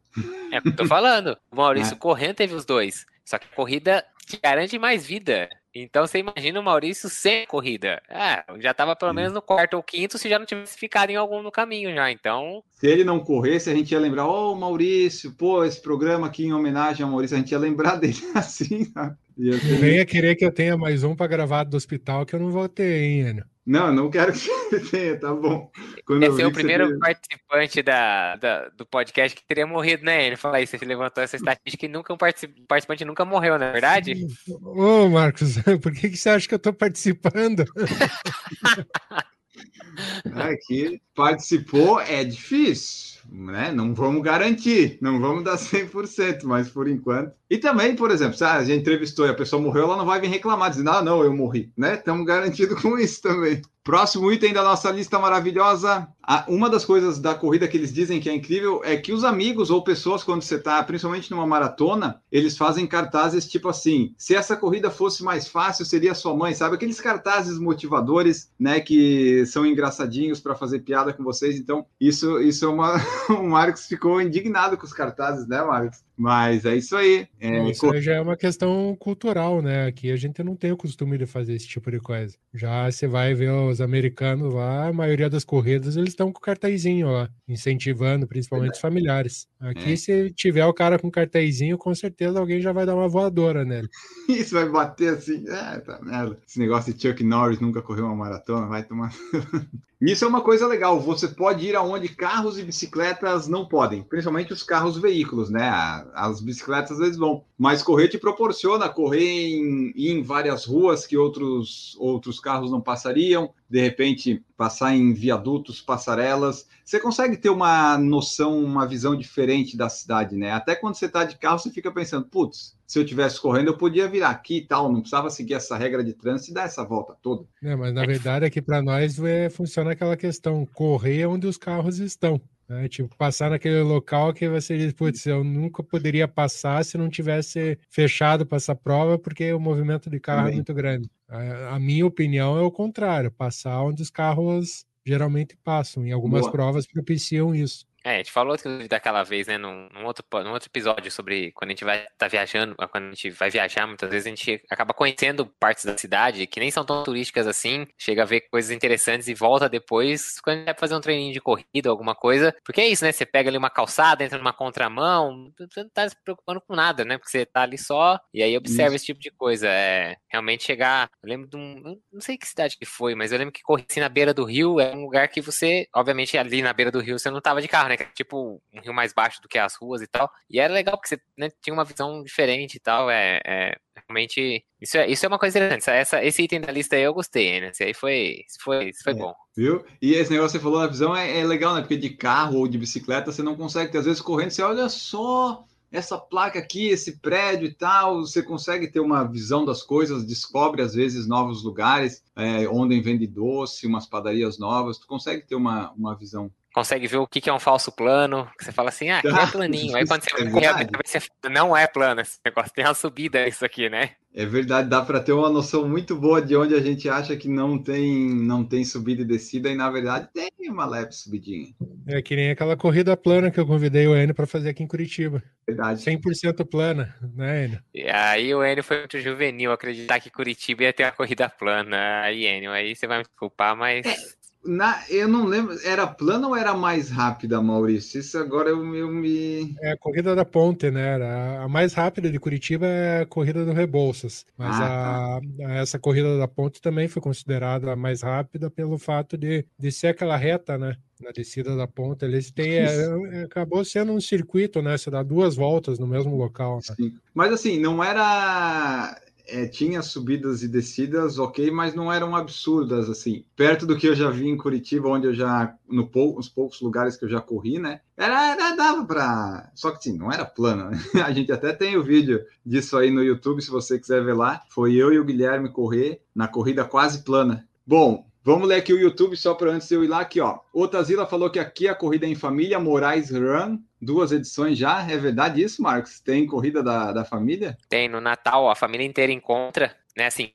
É o que eu tô falando. O Maurício é. correndo teve os dois. Só que a corrida te garante mais vida. Então você imagina o Maurício sem corrida. Ah, já estava pelo menos no quarto ou quinto se já não tivesse ficado em algum no caminho já. Então. Se ele não corresse, a gente ia lembrar, ô oh, Maurício, pô, esse programa aqui em homenagem ao Maurício, a gente ia lembrar dele assim, sabe? Ia ser... Venha querer que eu tenha mais um para gravar do hospital que eu não vou ter, hein, Enio? Não, não quero que você tenha, tá bom. Quando Esse é o primeiro participante da, da, do podcast que teria morrido, né? Ele falou aí, você levantou essa estatística e nunca um participante nunca morreu, não é verdade? Ô, Marcos, por que, que você acha que eu tô participando? Aqui participou é difícil, né? Não vamos garantir, não vamos dar 100%, mas por enquanto. E também, por exemplo, se a gente entrevistou e a pessoa morreu, ela não vai vir reclamar, dizendo, ah, não, eu morri, né? Estamos garantidos com isso também. Próximo item da nossa lista maravilhosa. Uma das coisas da corrida que eles dizem que é incrível é que os amigos ou pessoas, quando você está, principalmente numa maratona, eles fazem cartazes tipo assim: se essa corrida fosse mais fácil, seria sua mãe, sabe? Aqueles cartazes motivadores, né, que são engraçadinhos para fazer piada com vocês. Então, isso, isso é uma. o Marcos ficou indignado com os cartazes, né, Marcos? Mas é isso aí. É... Isso já é uma questão cultural, né? Aqui a gente não tem o costume de fazer esse tipo de coisa. Já você vai ver os americanos lá, a maioria das corridas eles estão com cartazinho lá, incentivando principalmente os familiares. Aqui, é. se tiver o cara com cartazinho, com certeza alguém já vai dar uma voadora nele. Isso vai bater assim. É, tá merda. Esse negócio de Chuck Norris nunca correu uma maratona, vai tomar. Isso é uma coisa legal. Você pode ir aonde carros e bicicletas não podem, principalmente os carros veículos, né? As bicicletas eles vão, mas correr te proporciona correr em, em várias ruas que outros, outros carros não passariam. De repente, passar em viadutos, passarelas. Você consegue ter uma noção, uma visão diferente da cidade, né? Até quando você está de carro, você fica pensando, putz, se eu tivesse correndo, eu podia vir aqui e tal, não precisava seguir essa regra de trânsito e dar essa volta toda. É, mas na verdade aqui para nós é, funciona aquela questão, correr onde os carros estão. Né? Tipo, passar naquele local que você diz, putz, eu nunca poderia passar se não tivesse fechado para essa prova, porque o movimento de carro é Também. é muito grande. A, a, minha opinião é o contrário, passar onde os carros geralmente passam. E algumas Boa. provas propiciam isso. É, a gente falou daquela vez, né, num, num, outro, num outro episódio sobre quando a gente vai estar tá viajando, quando a gente vai viajar, muitas vezes a gente acaba conhecendo partes da cidade que nem são tão turísticas assim, chega a ver coisas interessantes e volta depois quando a gente vai fazer um treininho de corrida, alguma coisa. Porque é isso, né? Você pega ali uma calçada, entra numa contramão, você não tá se preocupando com nada, né? Porque você tá ali só e aí observa isso. esse tipo de coisa. É realmente chegar. Eu lembro de um. não sei que cidade que foi, mas eu lembro que corri assim na beira do rio, é um lugar que você, obviamente, ali na beira do rio você não tava de carro, né? Tipo, um rio mais baixo do que as ruas e tal. E era legal porque você né, tinha uma visão diferente e tal. É, é realmente. Isso é, isso é uma coisa interessante. Essa, esse item da lista aí eu gostei, né? Esse aí foi, foi, foi é, bom. Viu? E esse negócio que você falou, a visão é, é legal, né? Porque de carro ou de bicicleta você não consegue, às vezes correndo, você olha só essa placa aqui, esse prédio e tal, você consegue ter uma visão das coisas, descobre às vezes novos lugares, é, onde vende doce, umas padarias novas, tu consegue ter uma, uma visão consegue ver o que, é um falso plano, que você fala assim, ah, aqui é planinho. Aí quando você é vai você não é plano esse negócio, tem uma subida isso aqui, né? É verdade, dá para ter uma noção muito boa de onde a gente acha que não tem, não tem subida e descida, e na verdade tem uma leve subidinha. É que nem aquela corrida plana que eu convidei o Enio para fazer aqui em Curitiba. Verdade. 100% plana, né, Enio? E aí o Enio foi muito juvenil acreditar que Curitiba ia ter uma corrida plana. Aí, Enio, aí você vai me desculpar, mas... É na, eu não lembro, era plana ou era mais rápida, Maurício? Isso agora eu, eu me. É a corrida da Ponte, né? Era a mais rápida de Curitiba é a corrida do Rebouças. Mas ah, a, tá. essa corrida da Ponte também foi considerada a mais rápida pelo fato de, de ser aquela reta, né? Na descida da ponta, eles têm. É, é, acabou sendo um circuito, né? Você dá duas voltas no mesmo local. Né? Mas assim, não era é, tinha subidas e descidas, ok, mas não eram absurdas, assim. Perto do que eu já vi em Curitiba, onde eu já, no pou, nos poucos lugares que eu já corri, né? Era, era dava para. Só que sim, não era plana, né? A gente até tem o vídeo disso aí no YouTube, se você quiser ver lá. Foi eu e o Guilherme correr na corrida quase plana. Bom, Vamos ler aqui o YouTube só para antes de eu ir lá aqui, ó. Otazila falou que aqui a corrida é em família, Moraes Run, duas edições já. É verdade isso, Marcos? Tem corrida da, da família? Tem, no Natal a família inteira encontra, né? Assim,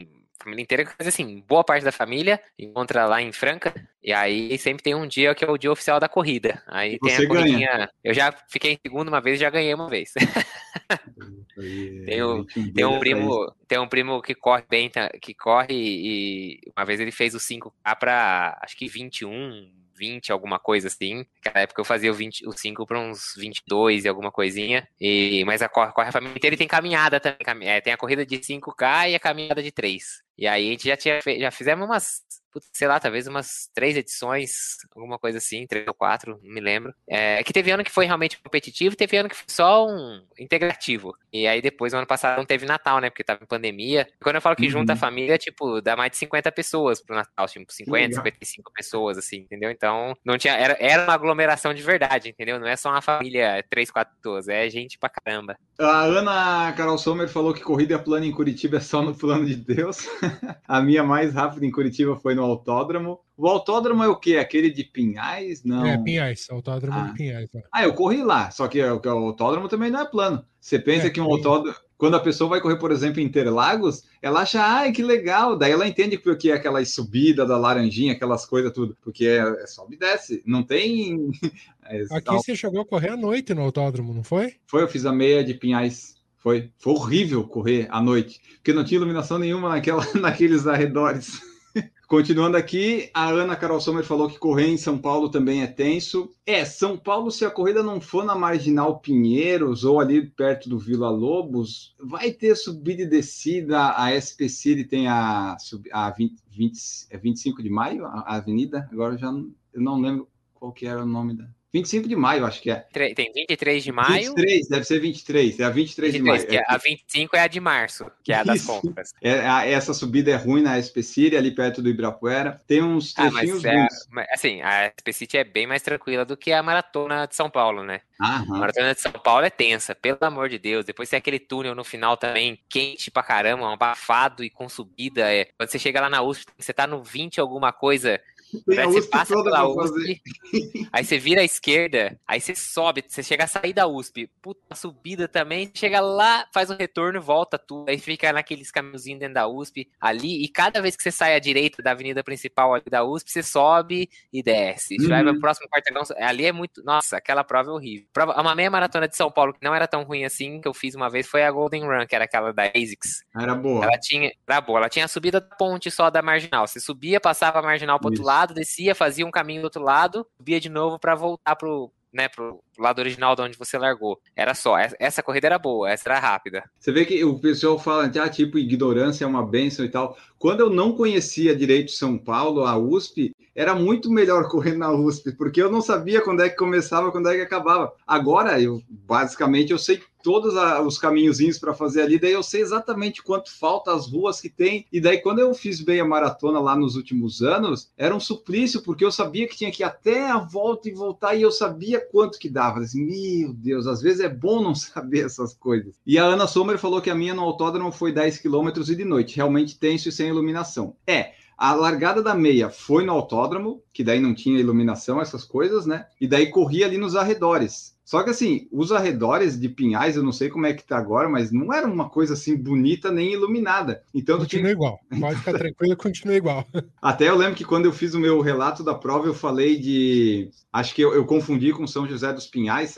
família inteira, mas assim, boa parte da família encontra lá em Franca, e aí sempre tem um dia que é o dia oficial da corrida. Aí tem a corridinha. Ganha. Eu já fiquei em segundo uma vez e já ganhei uma vez. tem, um, tem um primo, tem um primo que corre bem, tá, que corre e uma vez ele fez o 5K para acho que 21, 20, alguma coisa assim. Naquela época eu fazia o, 20, o 5 para uns 22 e alguma coisinha. E, mas a corre, corre a família inteira e tem caminhada também. É, tem a corrida de 5K e a caminhada de 3. E aí a gente já tinha já fizemos umas sei lá, talvez umas três edições, alguma coisa assim, três ou quatro, não me lembro. É que teve ano que foi realmente competitivo, teve ano que foi só um integrativo. E aí depois, no ano passado, não teve Natal, né? Porque tava em pandemia. Quando eu falo que uhum. junta a família, tipo, dá mais de 50 pessoas pro Natal, tipo, 50, uhum. 55 pessoas, assim, entendeu? Então, não tinha, era, era uma aglomeração de verdade, entendeu? Não é só uma família, três, quatro pessoas, é gente pra caramba. A Ana Carol Sommer falou que corrida plana em Curitiba é só no plano de Deus. a minha mais rápida em Curitiba foi no autódromo. O autódromo é o quê? Aquele de Pinhais? Não. É, Pinhais, autódromo ah. de Pinhais. É. Ah, eu corri lá, só que o, autódromo também não é plano. Você pensa é, que um autódromo. Quando a pessoa vai correr, por exemplo, em Interlagos, ela acha, ai, que legal. Daí ela entende porque é aquela subida da laranjinha, aquelas coisas, tudo. Porque é, é sobe e desce. Não tem. É, Aqui você chegou a correr à noite no autódromo, não foi? Foi, eu fiz a meia de Pinhais. Foi, foi horrível correr à noite, porque não tinha iluminação nenhuma naquela, naqueles arredores. Continuando aqui, a Ana Carol Sommer falou que correr em São Paulo também é tenso. É, São Paulo, se a corrida não for na Marginal Pinheiros ou ali perto do Vila Lobos, vai ter subida e descida. A SP City tem a, a 20, 20, é 25 de maio, a, avenida. Agora eu já não, eu não lembro qual que era o nome da. 25 de maio, acho que é. Tem 23 de maio. 23, deve ser 23. É a 23, 23 de maio. Que é, a 25 é a de março, que é a das compras. É, a, essa subida é ruim na Especíria, ali perto do Ibirapuera. Tem uns trechinhos ah, mas é, assim, a Especíria é bem mais tranquila do que a maratona de São Paulo, né? Aham. A maratona de São Paulo é tensa, pelo amor de Deus. Depois tem aquele túnel no final também, quente pra caramba, um abafado e com subida. É. Quando você chega lá na USP, você tá no 20 alguma coisa Aí você passa pela USP, aí você vira à esquerda, aí você sobe, você chega a sair da USP, puta subida também, chega lá, faz um retorno, volta tudo, aí fica naqueles caminhozinhos dentro da USP, ali, e cada vez que você sai à direita da avenida principal ali da USP, você sobe e desce. Uhum. Vai pro próximo quarteirão, ali é muito, nossa, aquela prova é horrível. Prova, uma meia maratona de São Paulo que não era tão ruim assim, que eu fiz uma vez, foi a Golden Run, que era aquela da ASICS. Era boa. Ela tinha, era boa, ela tinha a subida da ponte só da marginal, você subia, passava a marginal pro outro lado, descia, fazia um caminho do outro lado, subia de novo para voltar pro, né, pro lado original de onde você largou. Era só. Essa corrida era boa, essa era rápida. Você vê que o pessoal fala, ah, tipo, ignorância é uma benção e tal. Quando eu não conhecia direito São Paulo, a USP, era muito melhor correr na USP, porque eu não sabia quando é que começava, quando é que acabava. Agora, eu basicamente eu sei todos os caminhozinhos para fazer ali, daí eu sei exatamente quanto falta as ruas que tem. E daí quando eu fiz bem a maratona lá nos últimos anos, era um suplício, porque eu sabia que tinha que ir até a volta e voltar e eu sabia quanto que dava. Assim, meu Deus, às vezes é bom não saber essas coisas. E a Ana Sommer falou que a minha no autódromo foi 10 quilômetros e de noite, realmente tenso e sem iluminação. É, a largada da meia foi no autódromo, que daí não tinha iluminação, essas coisas, né? E daí corria ali nos arredores. Só que assim, os arredores de Pinhais, eu não sei como é que tá agora, mas não era uma coisa assim bonita nem iluminada. Então continua tinha... igual. Pode ficar tranquilo, continua igual. Até eu lembro que quando eu fiz o meu relato da prova, eu falei de, acho que eu, eu confundi com São José dos Pinhais.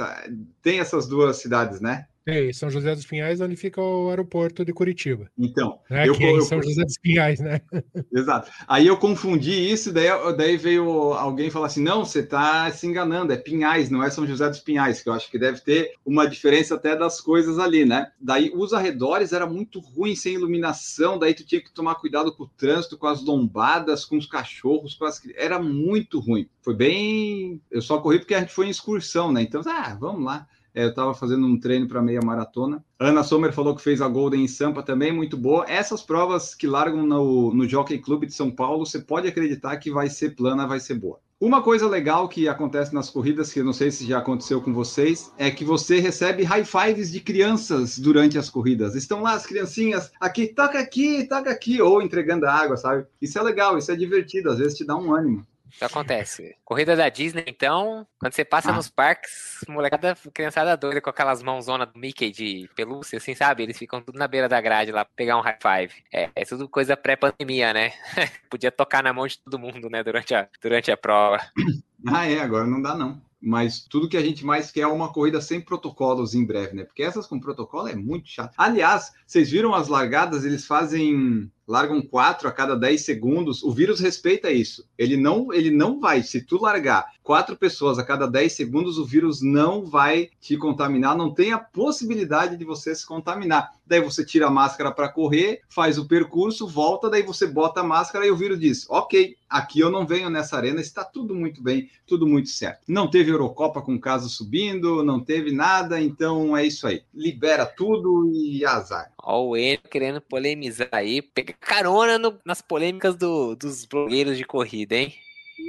Tem essas duas cidades, né? Tem, São José dos Pinhais, onde fica o aeroporto de Curitiba. Então, é eu, eu, São José dos Pinhais, né? Exato. Aí eu confundi isso, daí, daí veio alguém falar assim: não, você está se enganando, é Pinhais, não é São José dos Pinhais, que eu acho que deve ter uma diferença até das coisas ali, né? Daí os arredores era muito ruim, sem iluminação, daí tu tinha que tomar cuidado com o trânsito, com as lombadas, com os cachorros, com as... era muito ruim. Foi bem. Eu só corri porque a gente foi em excursão, né? Então, ah, vamos lá. É, eu estava fazendo um treino para meia maratona. Ana Sommer falou que fez a Golden em Sampa também, muito boa. Essas provas que largam no, no Jockey Club de São Paulo, você pode acreditar que vai ser plana, vai ser boa. Uma coisa legal que acontece nas corridas, que eu não sei se já aconteceu com vocês, é que você recebe high fives de crianças durante as corridas. Estão lá as criancinhas, aqui, toca aqui, toca aqui, ou entregando água, sabe? Isso é legal, isso é divertido, às vezes te dá um ânimo. O que acontece? Corrida da Disney, então, quando você passa ah. nos parques, molecada, criançada doida com aquelas mãozonas do Mickey de pelúcia, assim, sabe? Eles ficam tudo na beira da grade lá, pegar um high five. É, é tudo coisa pré-pandemia, né? Podia tocar na mão de todo mundo, né, durante a, durante a prova. Ah, é, agora não dá não. Mas tudo que a gente mais quer é uma corrida sem protocolos em breve, né? Porque essas com protocolo é muito chato. Aliás, vocês viram as largadas? Eles fazem largam quatro a cada 10 segundos, o vírus respeita isso. Ele não, ele não vai, se tu largar quatro pessoas a cada 10 segundos, o vírus não vai te contaminar, não tem a possibilidade de você se contaminar. Daí você tira a máscara para correr, faz o percurso, volta, daí você bota a máscara e o vírus diz: Ok, aqui eu não venho nessa arena, está tudo muito bem, tudo muito certo. Não teve Eurocopa com casos subindo, não teve nada, então é isso aí. Libera tudo e azar. Ó, o Enio querendo polemizar aí, pega carona no, nas polêmicas do, dos blogueiros de corrida, hein?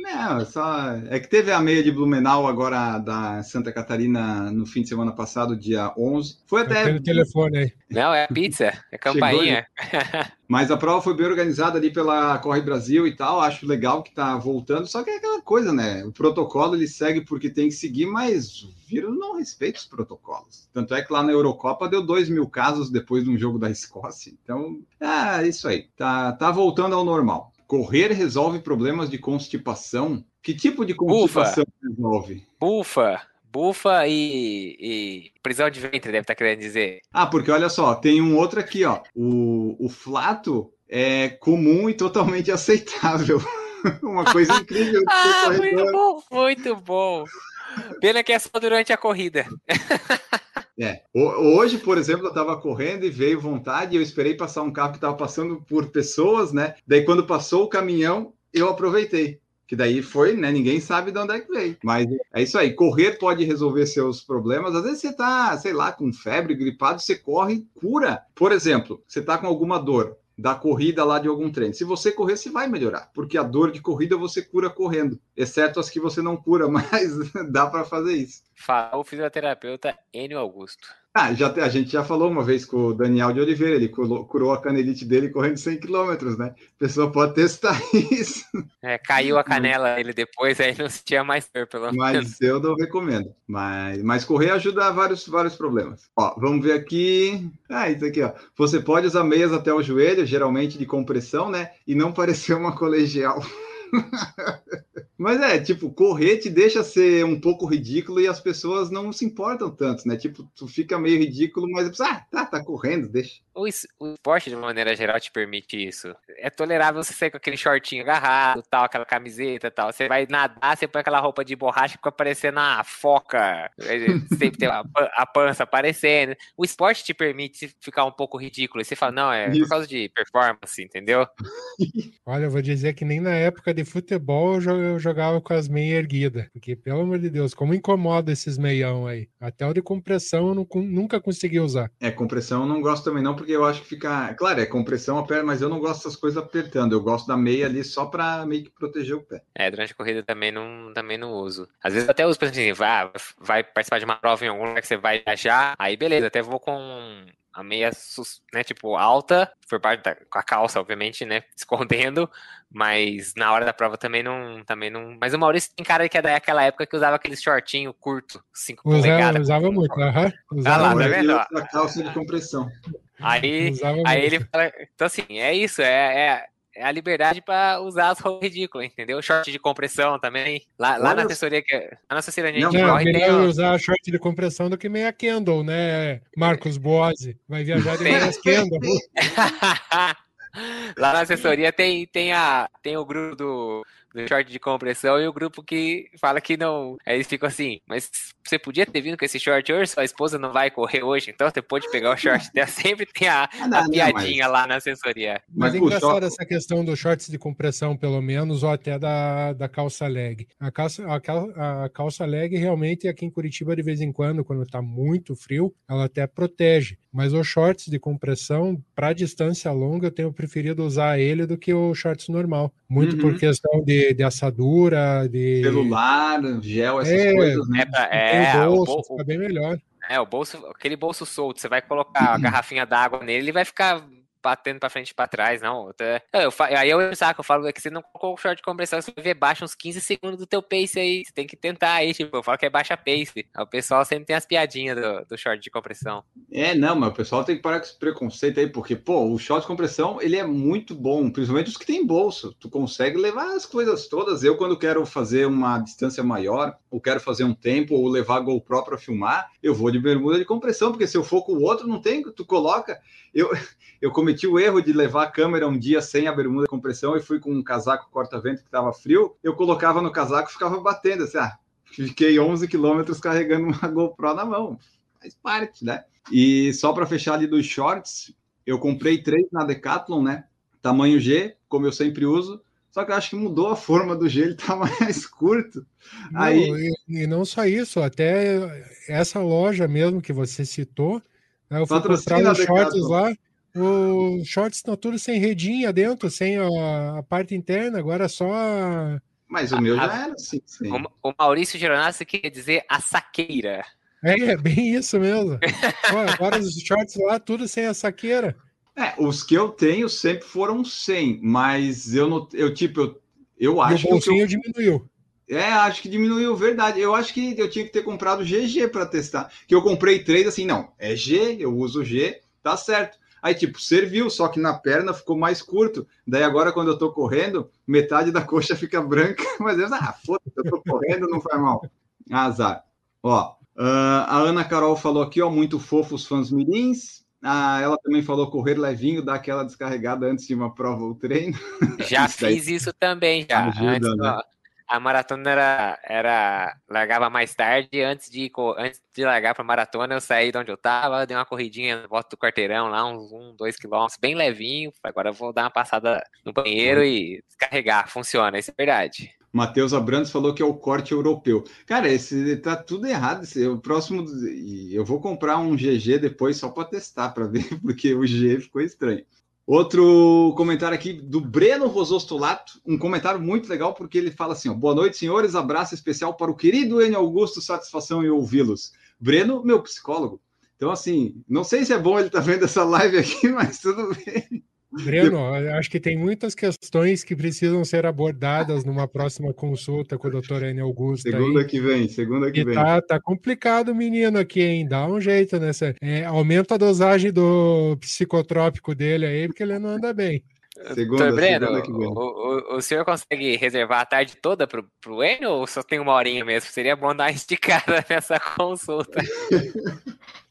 Não, só. É que teve a meia de Blumenau agora da Santa Catarina no fim de semana passado, dia 11. Foi até. Tem o telefone aí. Não, é pizza, é campainha. Mas a prova foi bem organizada ali pela Corre Brasil e tal. Acho legal que tá voltando. Só que é aquela coisa, né? O protocolo ele segue porque tem que seguir, mas o vírus não respeita os protocolos. Tanto é que lá na Eurocopa deu 2 mil casos depois de um jogo da Escócia. Então, é isso aí. Tá, tá voltando ao normal. Correr resolve problemas de constipação? Que tipo de constipação Bufa. resolve? Bufa. Bufa e, e, prisão de ventre, deve estar tá querendo dizer. Ah, porque olha só, tem um outro aqui, ó. O, o flato é comum e totalmente aceitável. Uma coisa incrível. ah, muito bom, muito bom. Pena que é só durante a corrida. É. Hoje, por exemplo, eu estava correndo e veio vontade, eu esperei passar um carro que estava passando por pessoas, né? Daí, quando passou o caminhão, eu aproveitei. Que daí foi, né? Ninguém sabe de onde é que veio. Mas é isso aí. Correr pode resolver seus problemas. Às vezes você tá, sei lá, com febre, gripado, você corre e cura. Por exemplo, você tá com alguma dor da corrida lá de algum treino. Se você correr, você vai melhorar, porque a dor de corrida você cura correndo, exceto as que você não cura, mas dá para fazer isso. Fala o fisioterapeuta Enio Augusto. Ah, já, a gente já falou uma vez com o Daniel de Oliveira, ele curou, curou a canelite dele correndo 100 km, né? A pessoa pode testar isso. É, caiu a canela dele depois, aí não sentia mais dor, pelo menos. Mas eu não recomendo. Mas, mas correr ajuda a vários, vários problemas. Ó, vamos ver aqui. Ah, isso aqui, ó. Você pode usar meias até o joelho, geralmente de compressão, né? E não parecer uma colegial. Mas é, tipo, correr te deixa ser um pouco ridículo e as pessoas não se importam tanto, né? Tipo, tu fica meio ridículo, mas ah, tá, tá correndo, deixa. o, esporte, de uma maneira geral, te permite isso. É tolerável você sair com aquele shortinho agarrado, tal, aquela camiseta tal. Você vai nadar, você põe aquela roupa de borracha que fica parecendo a foca. Sempre tem a, a pança aparecendo. O esporte te permite ficar um pouco ridículo. E você fala, não, é por causa de performance, entendeu? Olha, eu vou dizer que nem na época de futebol eu jogava com as meias erguidas. Porque, pelo amor de Deus, como incomoda esses meião aí. Até o de compressão eu não, nunca consegui usar. É, compressão eu não gosto também não, porque eu acho que fica... Claro, é compressão a pé, mas eu não gosto dessas coisas apertando. Eu gosto da meia ali só pra meio que proteger o pé. É, durante a corrida também não, também não uso. Às vezes até uso, por exemplo, assim, vai, vai participar de uma prova em algum lugar que você vai viajar, aí beleza, até vou com a meia, né, tipo, alta, por parte da, com a calça, obviamente, né, escondendo, mas na hora da prova também não, também não, mas o Maurício tem cara que é daquela época que usava aquele shortinho curto, 5 polegadas. Usava muito, aham. Uhum. Usava ah lá, tá vendo? A calça de compressão. Aí, aí ele fala, então assim, é isso, é, é é a liberdade para usar as roupas ridículas, entendeu? Short de compressão também. Lá, lá na assessoria que lá na assessoria a não, corre. É melhor usar short de compressão do que meia Kendall, né, Marcos Boazzi? Vai viajar de meia Kendall. lá na assessoria tem, tem, a, tem o grupo do do short de compressão e o grupo que fala que não. Aí eles ficam assim, mas você podia ter vindo com esse short hoje, sua esposa não vai correr hoje, então você pode pegar o short dela. Sempre tem a, ah, não, a piadinha não, mas... lá na assessoria. Mas, mas é engraçado essa questão dos shorts de compressão, pelo menos, ou até da, da calça leg. A calça, a, a calça leg realmente aqui em Curitiba, de vez em quando, quando tá muito frio, ela até protege. Mas os shorts de compressão, para distância longa, eu tenho preferido usar ele do que o shorts normal. Muito uhum. por questão de de, assadura, de. Celular, gel, essas é, coisas, né? É, é bolso, o bolso, fica bem melhor. É, o bolso, aquele bolso solto, você vai colocar a garrafinha d'água nele, ele vai ficar batendo pra frente e pra trás, não. Eu, eu, aí eu saco, eu falo é que você não colocou o short de compressão, você vai ver baixa uns 15 segundos do teu pace aí. Você tem que tentar aí, tipo, eu falo que é baixa pace. O pessoal sempre tem as piadinhas do, do short de compressão. É, não, mas o pessoal tem que parar com esse preconceito aí, porque, pô, o short de compressão, ele é muito bom, principalmente os que tem bolso. Tu consegue levar as coisas todas. Eu, quando quero fazer uma distância maior, ou quero fazer um tempo, ou levar a GoPro pra filmar, eu vou de bermuda de compressão, porque se eu for com o outro, não tem, tu coloca. Eu, eu cometi o erro de levar a câmera um dia sem a bermuda de compressão e fui com um casaco corta-vento que estava frio. Eu colocava no casaco e ficava batendo assim, ah, fiquei 11 quilômetros carregando uma GoPro na mão. Faz parte, né? E só para fechar ali dos shorts, eu comprei três na Decathlon, né? Tamanho G, como eu sempre uso. Só que eu acho que mudou a forma do G, ele tá mais curto. Não, Aí... e, e não só isso, até essa loja mesmo que você citou, né, eu fui comprar os shorts lá, o shorts estão tudo sem redinha dentro, sem a, a parte interna, agora só. Mas o meu já era assim. Sim. O, o Maurício Geronassi queria dizer a saqueira. É, é bem isso mesmo. agora os shorts lá, tudo sem a saqueira. É, os que eu tenho sempre foram sem, mas eu não, eu tipo, eu, eu acho e o bolsinho que eu, diminuiu. É, acho que diminuiu, verdade. Eu acho que eu tinha que ter comprado GG para testar. Que eu comprei três assim, não, é G, eu uso G, tá certo. Aí, tipo, serviu, só que na perna ficou mais curto. Daí agora, quando eu tô correndo, metade da coxa fica branca, mas eu, ah, foda-se, eu tô correndo, não faz mal. Azar. Ó, uh, a Ana Carol falou aqui, ó, muito fofo os fãs mirins. Ah, ela também falou correr levinho, dar aquela descarregada antes de uma prova ou treino. Já fiz isso também, já. Ajuda, antes, né? A maratona era, era largava mais tarde, antes de, antes de largar para maratona, eu saí de onde eu tava, dei uma corridinha no volta do quarteirão lá, uns um, dois quilômetros, bem levinho. Agora eu vou dar uma passada no banheiro e descarregar. Funciona, isso é verdade. Matheus Abrantes falou que é o corte europeu. Cara, esse tá tudo errado. Esse, o próximo, eu vou comprar um GG depois só para testar, para ver, porque o G ficou estranho. Outro comentário aqui do Breno Rosostolato, um comentário muito legal, porque ele fala assim: ó, boa noite, senhores, abraço especial para o querido Enio Augusto, satisfação em ouvi-los. Breno, meu psicólogo. Então, assim, não sei se é bom ele estar tá vendo essa live aqui, mas tudo bem. Breno, acho que tem muitas questões que precisam ser abordadas numa próxima consulta com o doutor Enio Augusto. Segunda aí. que vem, segunda que e vem. Tá, tá complicado o menino aqui, hein? Dá um jeito nessa. É, aumenta a dosagem do psicotrópico dele aí, porque ele não anda bem. Segunda, Breno, segunda o, o, o, senhor consegue reservar a tarde toda pro, pro Enio ou só tem uma horinha mesmo? Seria bom dar uma esticada nessa consulta.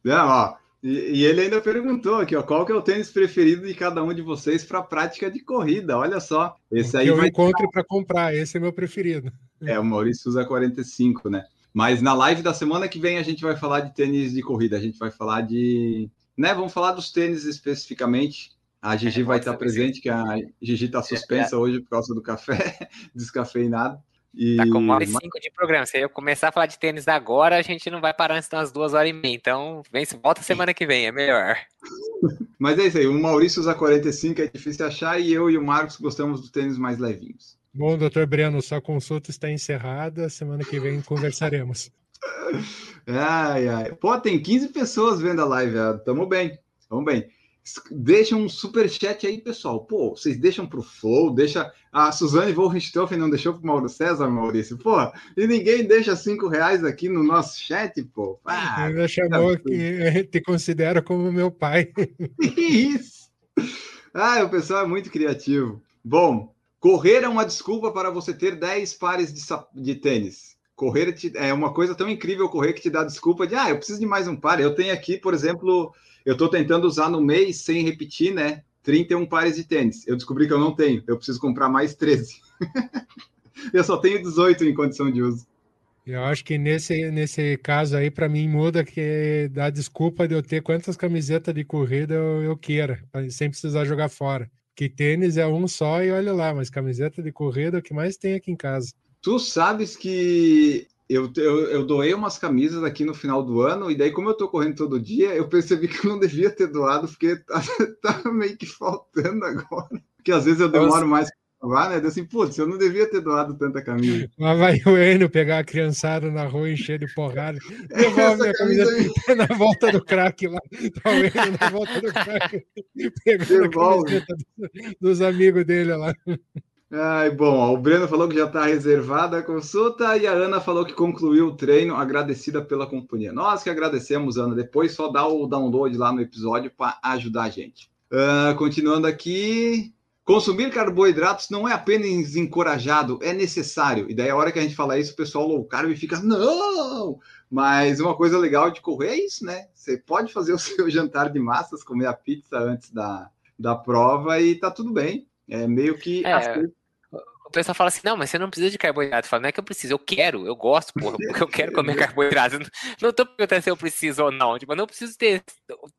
não, ó E, e, ele ainda perguntou aqui, ó, qual que é o tênis preferido de cada um de vocês para prática de corrida? Olha só, esse aí eu vai... encontre para comprar, esse é meu preferido. É, o Maurício usa 45, né? Mas na live da semana que vem a gente vai falar de tênis de corrida, a gente vai falar de, né? Vamos falar dos tênis especificamente. A Gigi é, vai estar presente, que a Gigi está suspensa é, é. hoje por causa do café, descafeinado. E... Tá com uma hora e cinco de programa. Se eu começar a falar de tênis agora, a gente não vai parar antes das duas horas e meia. Então, vem, volta semana que vem, é melhor. Mas é isso aí. O Maurício usa 45, é difícil achar, e eu e o Marcos gostamos dos tênis mais levinhos. Bom, doutor Breno, sua consulta está encerrada. Semana que vem conversaremos. ai, ai. Pô, tem 15 pessoas vendo a live. Tamo bem. Tamo bem. Deixa um super chat aí, pessoal. Pô, vocês deixam pro Flow, deixa. A Suzane Wolfenstoffen não deixou pro Mauro César, Maurício. Pô, e ninguém deixa cinco reais aqui no nosso chat, pô. Ah, Ainda chamou que te considera como meu pai. Isso. Ah, o pessoal é muito criativo. Bom, correr é uma desculpa para você ter 10 pares de, de tênis. Correr é uma coisa tão incrível correr que te dá desculpa de, ah, eu preciso de mais um par. Eu tenho aqui, por exemplo, eu estou tentando usar no mês, sem repetir, né? 31 pares de tênis. Eu descobri que eu não tenho. Eu preciso comprar mais 13. eu só tenho 18 em condição de uso. Eu acho que nesse, nesse caso aí, para mim, muda que dá desculpa de eu ter quantas camisetas de corrida eu, eu queira, sem precisar jogar fora. Que tênis é um só e olha lá, mas camiseta de corrida é o que mais tem aqui em casa. Tu sabes que eu, eu, eu, doei umas camisas aqui no final do ano, e daí, como eu tô correndo todo dia, eu percebi que eu não devia ter doado, porque tá, tá meio que faltando agora. Porque às vezes eu demoro mais para doar, né? Eu assim, putz, eu não devia ter doado tanta camisa. Mas vai o Enio pegar a criançada na rua encher de porrada. Devolve minha camisa na volta do crack lá. Tá o Enio na volta do crack. Pegando Devolve. a camiseta dos amigos dele lá. Ai, bom, o Breno falou que já está reservada a consulta e a Ana falou que concluiu o treino, agradecida pela companhia. Nós que agradecemos, Ana. Depois só dá o download lá no episódio para ajudar a gente. Uh, continuando aqui, consumir carboidratos não é apenas encorajado, é necessário. E daí a hora que a gente fala isso, o pessoal low carb fica, não! Mas uma coisa legal de correr é isso, né? Você pode fazer o seu jantar de massas, comer a pizza antes da, da prova e tá tudo bem. É meio que é, o pessoal fala assim, não, mas você não precisa de carboidrato. Fala, não é que eu preciso, eu quero, eu gosto, porra, porque eu quero comer carboidrato. Não, tô perguntando se eu preciso ou não. Tipo, eu não preciso ter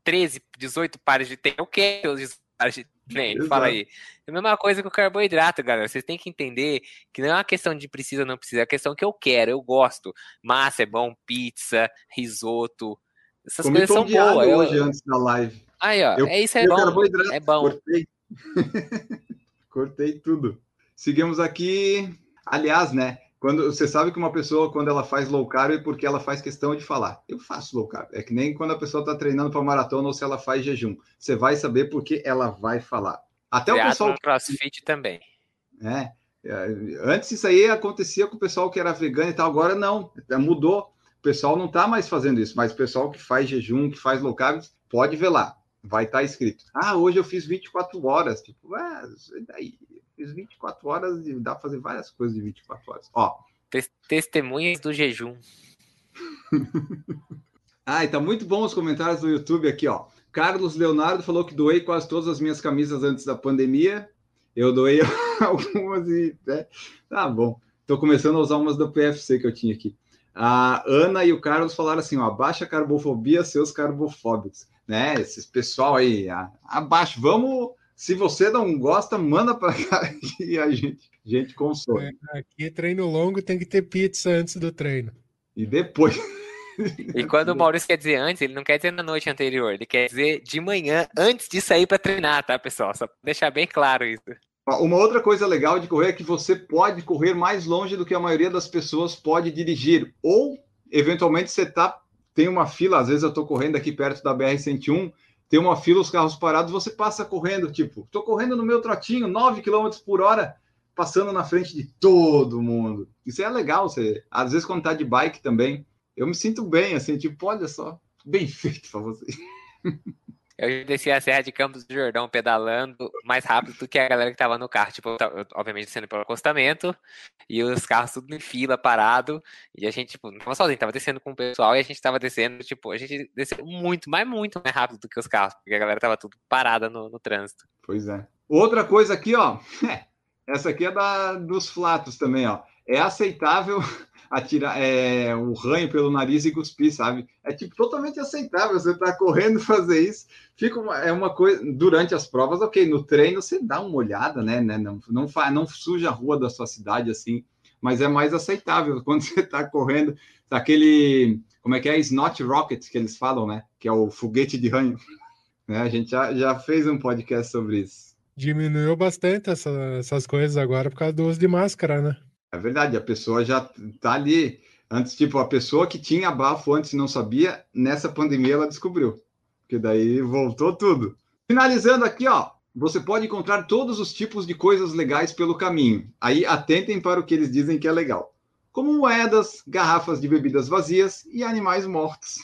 13, 18 pares de tempo, eu quero os 18 pares de tempo. Fala aí. É a mesma coisa com o carboidrato, galera. Vocês têm que entender que não é uma questão de precisa ou não precisa, é a questão que eu quero, eu gosto. Massa é bom, pizza, risoto. Essas Comi coisas são boas. hoje eu... antes da live. Aí, ó, eu, é isso é bom. É bom. Cortei. Tudo. Seguimos aqui. Aliás, né? Quando você sabe que uma pessoa, quando ela faz low carb, é porque ela faz questão de falar. Eu faço low carb. É que nem quando a pessoa está treinando para maratona ou se ela faz jejum. Você vai saber porque ela vai falar. Até Teatro o pessoal. CrossFit também. É. Antes isso aí acontecia com o pessoal que era vegano e tal. Agora não. Mudou. O pessoal não está mais fazendo isso. Mas o pessoal que faz jejum, que faz low carb, pode ver lá. Vai estar tá escrito. Ah, hoje eu fiz 24 horas. Tipo, ah, daí Fiz 24 horas e dá pra fazer várias coisas de 24 horas. Ó. Testemunhas do jejum. ah, tá muito bom os comentários do YouTube aqui, ó. Carlos Leonardo falou que doei quase todas as minhas camisas antes da pandemia. Eu doei algumas e. Né? Tá bom. Tô começando a usar umas do PFC que eu tinha aqui. A Ana e o Carlos falaram assim: ó, abaixa a carbofobia, seus carbofóbicos. Né? Esses pessoal aí, abaixo. Vamos se você não gosta, manda para cá e a gente, a gente consome. É, aqui, treino longo, tem que ter pizza antes do treino. E depois. E quando o Maurício quer dizer antes, ele não quer dizer na noite anterior, ele quer dizer de manhã, antes de sair para treinar, tá, pessoal? Só pra deixar bem claro isso. Uma outra coisa legal de correr é que você pode correr mais longe do que a maioria das pessoas pode dirigir. Ou, eventualmente, você tá, tem uma fila, às vezes eu estou correndo aqui perto da BR-101 tem uma fila, os carros parados, você passa correndo, tipo, estou correndo no meu trotinho, 9 km por hora, passando na frente de todo mundo. Isso é legal, você, às vezes quando tá de bike também, eu me sinto bem, assim, tipo, olha só, bem feito para você. Eu desci a Serra de Campos do Jordão pedalando mais rápido do que a galera que tava no carro. Tipo, eu, obviamente descendo pelo acostamento e os carros tudo em fila, parado. E a gente, tipo, não tava sozinho, tava descendo com o pessoal e a gente tava descendo, tipo, a gente desceu muito, mas muito mais rápido do que os carros, porque a galera tava tudo parada no, no trânsito. Pois é. Outra coisa aqui, ó. Essa aqui é da, dos flatos também, ó. É aceitável atirar é, o ranho pelo nariz e cuspir, sabe? É tipo totalmente aceitável você tá correndo fazer isso. Fica uma, é uma coisa durante as provas, ok. No treino você dá uma olhada, né? né não, não, faz, não suja a rua da sua cidade assim, mas é mais aceitável quando você tá correndo. Aquele, como é que é? Snot Rocket que eles falam, né? Que é o foguete de ranho. Né? A gente já, já fez um podcast sobre isso. Diminuiu bastante essa, essas coisas agora por causa do uso de máscara, né? É verdade, a pessoa já tá ali. Antes, tipo, a pessoa que tinha bafo antes e não sabia, nessa pandemia ela descobriu. Que daí voltou tudo. Finalizando aqui, ó. Você pode encontrar todos os tipos de coisas legais pelo caminho. Aí atentem para o que eles dizem que é legal. Como moedas, garrafas de bebidas vazias e animais mortos.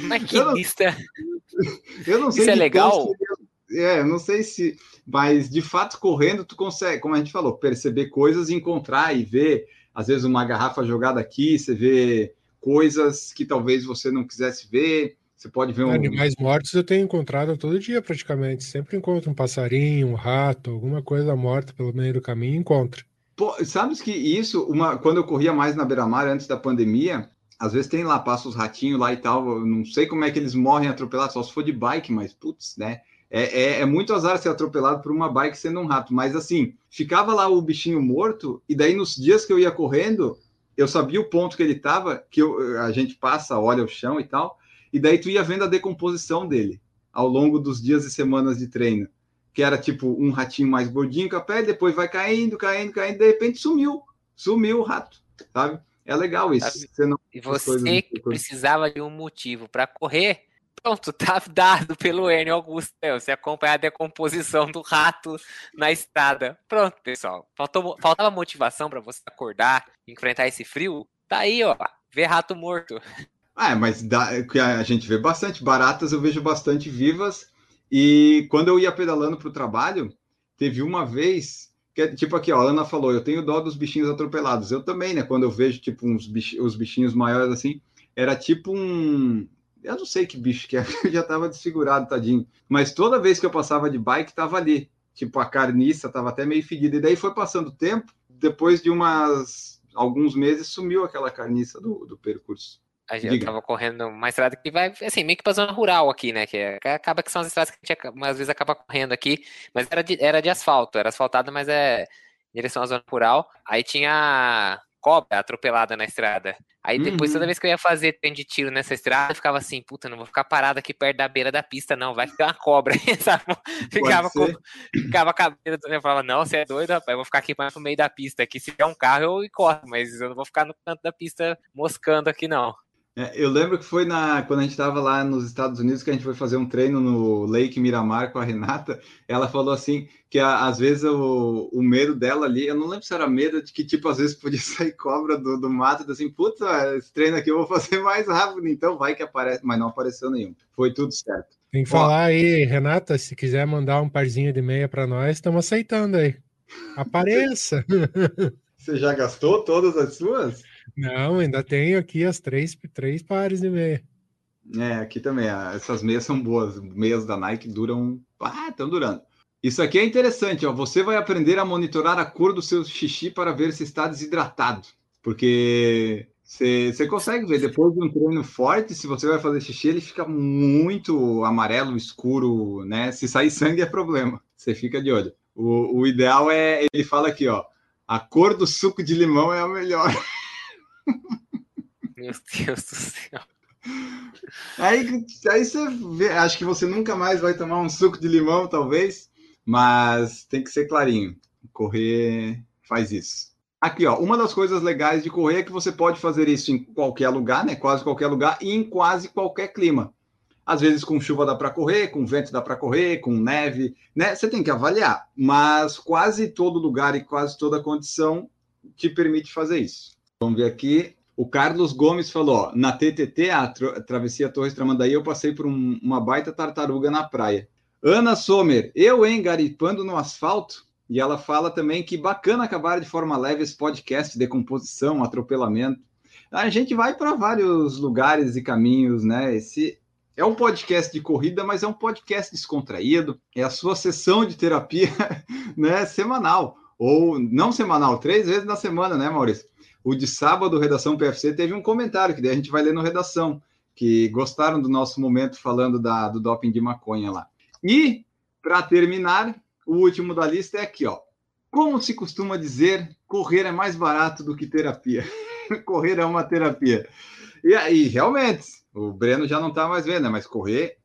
Mas que eu não, lista! Eu não sei Isso é legal? É, não sei se mas de fato correndo tu consegue, como a gente falou, perceber coisas, encontrar e ver, às vezes uma garrafa jogada aqui, você vê coisas que talvez você não quisesse ver. Você pode ver um... Animais mortos eu tenho encontrado todo dia praticamente. Sempre encontro um passarinho, um rato, alguma coisa morta pelo meio do caminho, encontro. Pô, sabes que isso, uma, quando eu corria mais na beira-mar antes da pandemia, às vezes tem lá, passa os ratinhos lá e tal. Eu não sei como é que eles morrem atropelados, só se for de bike, mas putz, né? É, é, é, muito azar ser atropelado por uma bike sendo um rato, mas assim, ficava lá o bichinho morto, e daí nos dias que eu ia correndo, eu sabia o ponto que ele estava, que eu, a gente passa, olha o chão e tal, e daí tu ia vendo a decomposição dele ao longo dos dias e semanas de treino, que era tipo um ratinho mais gordinho com a pele, depois vai caindo, caindo, caindo, de repente sumiu, sumiu o rato, sabe? É legal isso. Você não... E você que precisava de um motivo para correr, Pronto, tá dado pelo Enio Augusto. Você acompanha a decomposição do rato na estrada. Pronto, pessoal. Faltou, faltava motivação para você acordar, enfrentar esse frio? Tá aí, ó. Ver rato morto. Ah, mas dá, a gente vê bastante. Baratas eu vejo bastante vivas. E quando eu ia pedalando para o trabalho, teve uma vez que, tipo aqui, ó, a Ana falou, eu tenho dó dos bichinhos atropelados. Eu também, né? Quando eu vejo, tipo, uns os bichinhos maiores assim, era tipo um, eu não sei que bicho que é, eu já estava desfigurado, tadinho. Mas toda vez que eu passava de bike, estava ali. Tipo, a carniça estava até meio fedida. E daí foi passando o tempo, depois de umas alguns meses, sumiu aquela carniça do, do percurso. A gente Diga. tava correndo uma estrada que vai, assim, meio que pra zona rural aqui, né? Que é, acaba que são as estradas que a gente às vezes acaba correndo aqui, mas era de, era de asfalto, era asfaltado, mas é em direção à zona rural. Aí tinha cobra atropelada na estrada. Aí depois, uhum. toda vez que eu ia fazer treino de tiro nessa estrada, eu ficava assim, puta, não vou ficar parado aqui perto da beira da pista, não, vai ficar uma cobra, sabe? Ficava com, ficava a cabeça, eu falava, não, você é doido, rapaz, eu vou ficar aqui mais no meio da pista, aqui se tiver um carro eu corro, mas eu não vou ficar no canto da pista moscando aqui, não. É, eu lembro que foi na, quando a gente estava lá nos Estados Unidos que a gente foi fazer um treino no Lake Miramar com a Renata. Ela falou assim que a, às vezes o, o medo dela ali, eu não lembro se era medo de que, tipo, às vezes podia sair cobra do, do mato, assim, puta, esse treino aqui eu vou fazer mais rápido, então vai que aparece, mas não apareceu nenhum. Foi tudo certo. Tem que Ó, falar aí, Renata, se quiser mandar um parzinho de meia para nós, estamos aceitando aí. Apareça! Você já gastou todas as suas? Não, ainda tenho aqui as três, três pares de meia. É, aqui também. Essas meias são boas. Meias da Nike duram. Ah, estão durando. Isso aqui é interessante, ó. Você vai aprender a monitorar a cor do seu xixi para ver se está desidratado. Porque você, você consegue ver, depois de um treino forte, se você vai fazer xixi, ele fica muito amarelo, escuro, né? Se sair sangue é problema. Você fica de olho. O, o ideal é, ele fala aqui, ó. A cor do suco de limão é a melhor. Meu Deus do céu. Aí, aí você vê, acho que você nunca mais vai tomar um suco de limão, talvez, mas tem que ser clarinho. Correr faz isso. Aqui, ó, uma das coisas legais de correr é que você pode fazer isso em qualquer lugar, né? Quase qualquer lugar e em quase qualquer clima. Às vezes com chuva dá para correr, com vento dá para correr, com neve, né? Você tem que avaliar, mas quase todo lugar e quase toda condição te permite fazer isso. Vamos ver aqui. O Carlos Gomes falou: ó, na TTT, a Travessia Torres Tramandaí, eu passei por um, uma baita tartaruga na praia. Ana Sommer, eu, hein, garipando no asfalto. E ela fala também que bacana acabar de forma leve esse podcast, decomposição, atropelamento. A gente vai para vários lugares e caminhos, né? Esse é um podcast de corrida, mas é um podcast descontraído. É a sua sessão de terapia, né, semanal ou não semanal, três vezes na semana, né, Maurício? O de sábado, Redação PFC, teve um comentário que daí a gente vai ler no Redação, que gostaram do nosso momento falando da, do doping de maconha lá. E, para terminar, o último da lista é aqui, ó. Como se costuma dizer, correr é mais barato do que terapia. correr é uma terapia. E aí, realmente, o Breno já não está mais vendo, né? mas correr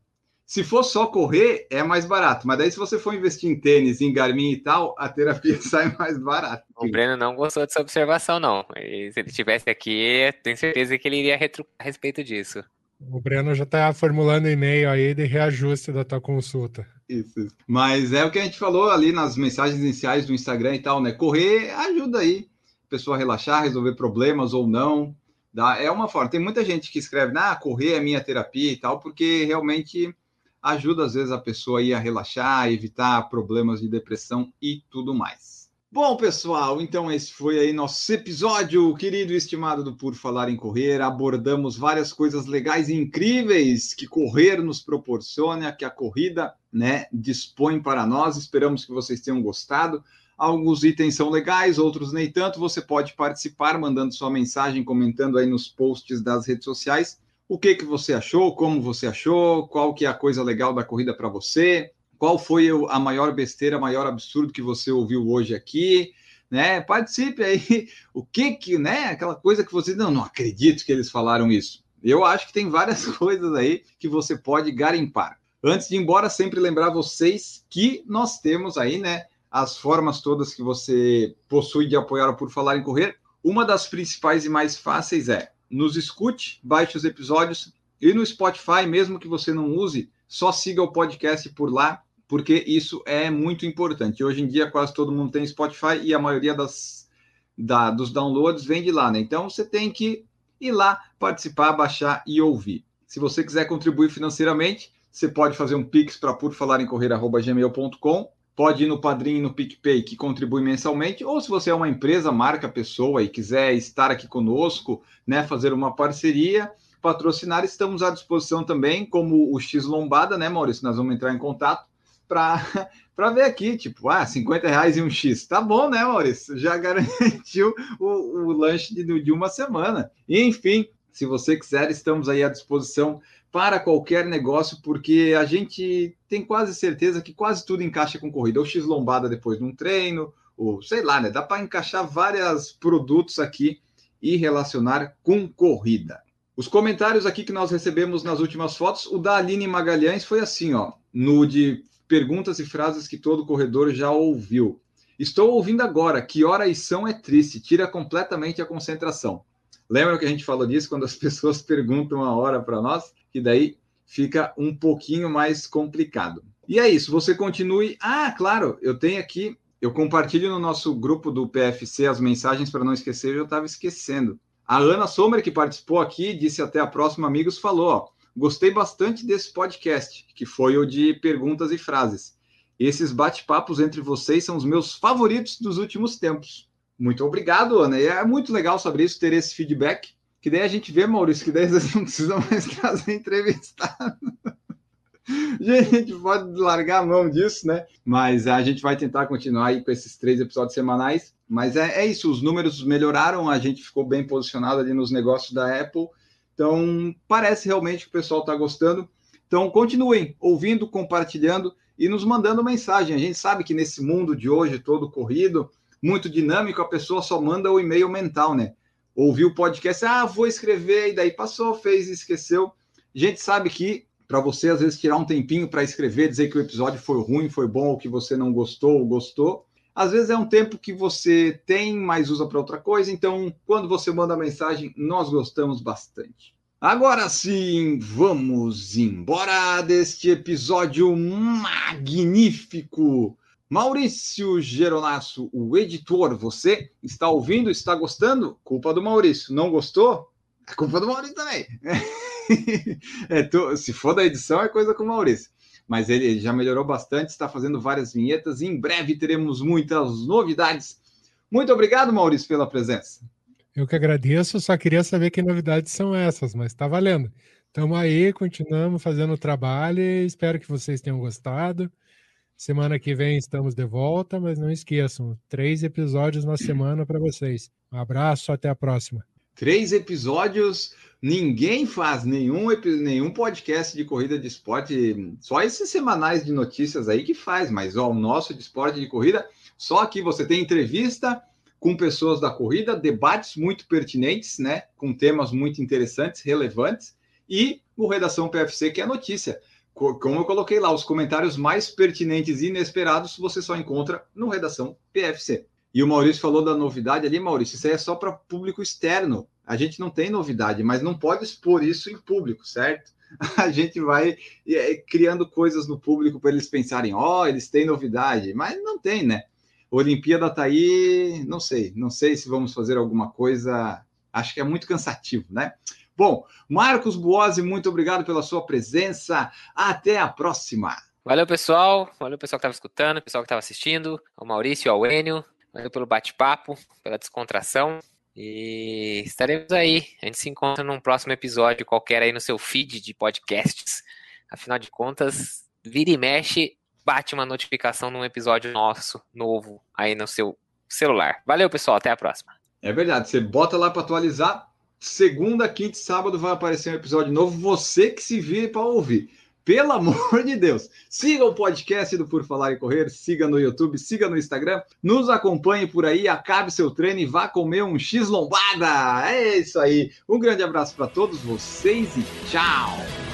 se for só correr, é mais barato. Mas daí, se você for investir em tênis, em Garmin e tal, a terapia sai mais barata. O Breno não gostou dessa observação, não. E se ele estivesse aqui, tenho certeza que ele iria retrucar a respeito disso. O Breno já está formulando e-mail aí de reajuste da tua consulta. Isso. Mas é o que a gente falou ali nas mensagens iniciais do Instagram e tal, né? Correr ajuda aí a pessoa a relaxar, resolver problemas ou não. Dá, é uma forma. Tem muita gente que escreve, ah, correr é minha terapia e tal, porque realmente ajuda às vezes a pessoa a relaxar, evitar problemas de depressão e tudo mais. Bom, pessoal, então esse foi aí nosso episódio, querido e estimado do Por Falar em Correr. Abordamos várias coisas legais e incríveis que correr nos proporciona, que a corrida, né, dispõe para nós. Esperamos que vocês tenham gostado. Alguns itens são legais, outros nem tanto. Você pode participar mandando sua mensagem, comentando aí nos posts das redes sociais o que, que você achou, como você achou, qual que é a coisa legal da corrida para você, qual foi a maior besteira, maior absurdo que você ouviu hoje aqui, né? Participe aí, o que que, né? Aquela coisa que você não, não acredito que eles falaram isso. Eu acho que tem várias coisas aí que você pode garimpar. Antes de ir embora, sempre lembrar vocês que nós temos aí, né, as formas todas que você possui de apoiar o Por Falar em Correr. Uma das principais e mais fáceis é nos escute, baixe os episódios e no Spotify, mesmo que você não use, só siga o podcast por lá, porque isso é muito importante. Hoje em dia, quase todo mundo tem Spotify e a maioria das, da, dos downloads vem de lá, né? Então você tem que ir lá, participar, baixar e ouvir. Se você quiser contribuir financeiramente, você pode fazer um pix para por falar em correr@gmail.com pode ir no Padrim e no PicPay, que contribui mensalmente, ou se você é uma empresa, marca, pessoa e quiser estar aqui conosco, né, fazer uma parceria, patrocinar, estamos à disposição também, como o X Lombada, né, Maurício? Nós vamos entrar em contato para ver aqui, tipo, ah, 50 reais e um X. Tá bom, né, Maurício? Já garantiu o, o lanche de, de uma semana. E, enfim, se você quiser, estamos aí à disposição para qualquer negócio, porque a gente tem quase certeza que quase tudo encaixa com corrida. Ou X lombada depois de um treino, ou sei lá, né? Dá para encaixar vários produtos aqui e relacionar com corrida. Os comentários aqui que nós recebemos nas últimas fotos, o da Aline Magalhães foi assim, ó, no de perguntas e frases que todo corredor já ouviu. Estou ouvindo agora, que hora e são é triste, tira completamente a concentração. Lembra que a gente falou disso quando as pessoas perguntam a hora para nós? Que daí fica um pouquinho mais complicado. E é isso, você continue. Ah, claro, eu tenho aqui, eu compartilho no nosso grupo do PFC as mensagens para não esquecer, eu estava esquecendo. A Ana Sommer, que participou aqui, disse até a próxima, amigos, falou: ó, gostei bastante desse podcast, que foi o de perguntas e frases. Esses bate-papos entre vocês são os meus favoritos dos últimos tempos. Muito obrigado, Ana. E é muito legal saber isso, ter esse feedback. Que daí a gente vê, Maurício, que daí vocês não precisam mais trazer entrevistado. a gente pode largar a mão disso, né? Mas a gente vai tentar continuar aí com esses três episódios semanais. Mas é, é isso, os números melhoraram, a gente ficou bem posicionado ali nos negócios da Apple. Então, parece realmente que o pessoal está gostando. Então, continuem ouvindo, compartilhando e nos mandando mensagem. A gente sabe que nesse mundo de hoje, todo corrido, muito dinâmico, a pessoa só manda o e-mail mental, né? Ouviu o podcast, ah, vou escrever, e daí passou, fez e esqueceu. A gente sabe que para você, às vezes, tirar um tempinho para escrever, dizer que o episódio foi ruim, foi bom, ou que você não gostou ou gostou, às vezes é um tempo que você tem, mas usa para outra coisa. Então, quando você manda a mensagem, nós gostamos bastante. Agora sim, vamos embora deste episódio magnífico Maurício Geronasso, o editor, você está ouvindo, está gostando? Culpa do Maurício. Não gostou? É culpa do Maurício também. É, se for da edição, é coisa com o Maurício. Mas ele já melhorou bastante, está fazendo várias vinhetas e em breve teremos muitas novidades. Muito obrigado, Maurício, pela presença. Eu que agradeço, só queria saber que novidades são essas, mas está valendo. Estamos aí, continuamos fazendo o trabalho e espero que vocês tenham gostado. Semana que vem estamos de volta, mas não esqueçam, três episódios na semana para vocês. Um abraço, até a próxima. Três episódios, ninguém faz nenhum, nenhum podcast de corrida de esporte, só esses semanais de notícias aí que faz, mas ó, o nosso de esporte de corrida, só que você tem entrevista com pessoas da corrida, debates muito pertinentes, né, com temas muito interessantes, relevantes, e o Redação PFC, que é notícia como eu coloquei lá, os comentários mais pertinentes e inesperados você só encontra no Redação PFC. E o Maurício falou da novidade ali, Maurício, isso aí é só para público externo. A gente não tem novidade, mas não pode expor isso em público, certo? A gente vai é, criando coisas no público para eles pensarem, ó, oh, eles têm novidade, mas não tem, né? Olimpíada tá aí, não sei, não sei se vamos fazer alguma coisa, acho que é muito cansativo, né? Bom, Marcos Buozzi, muito obrigado pela sua presença. Até a próxima. Valeu, pessoal. Valeu, pessoal que estava escutando, pessoal que estava assistindo, ao Maurício, ao Enio. Valeu pelo bate-papo, pela descontração. E estaremos aí. A gente se encontra num próximo episódio qualquer aí no seu feed de podcasts. Afinal de contas, vira e mexe, bate uma notificação num episódio nosso, novo, aí no seu celular. Valeu, pessoal. Até a próxima. É verdade. Você bota lá para atualizar segunda, quinta e sábado vai aparecer um episódio novo. Você que se vire para ouvir. Pelo amor de Deus, siga o podcast do Por Falar e Correr, siga no YouTube, siga no Instagram, nos acompanhe por aí, acabe seu treino e vá comer um X lombada. É isso aí. Um grande abraço para todos vocês e tchau.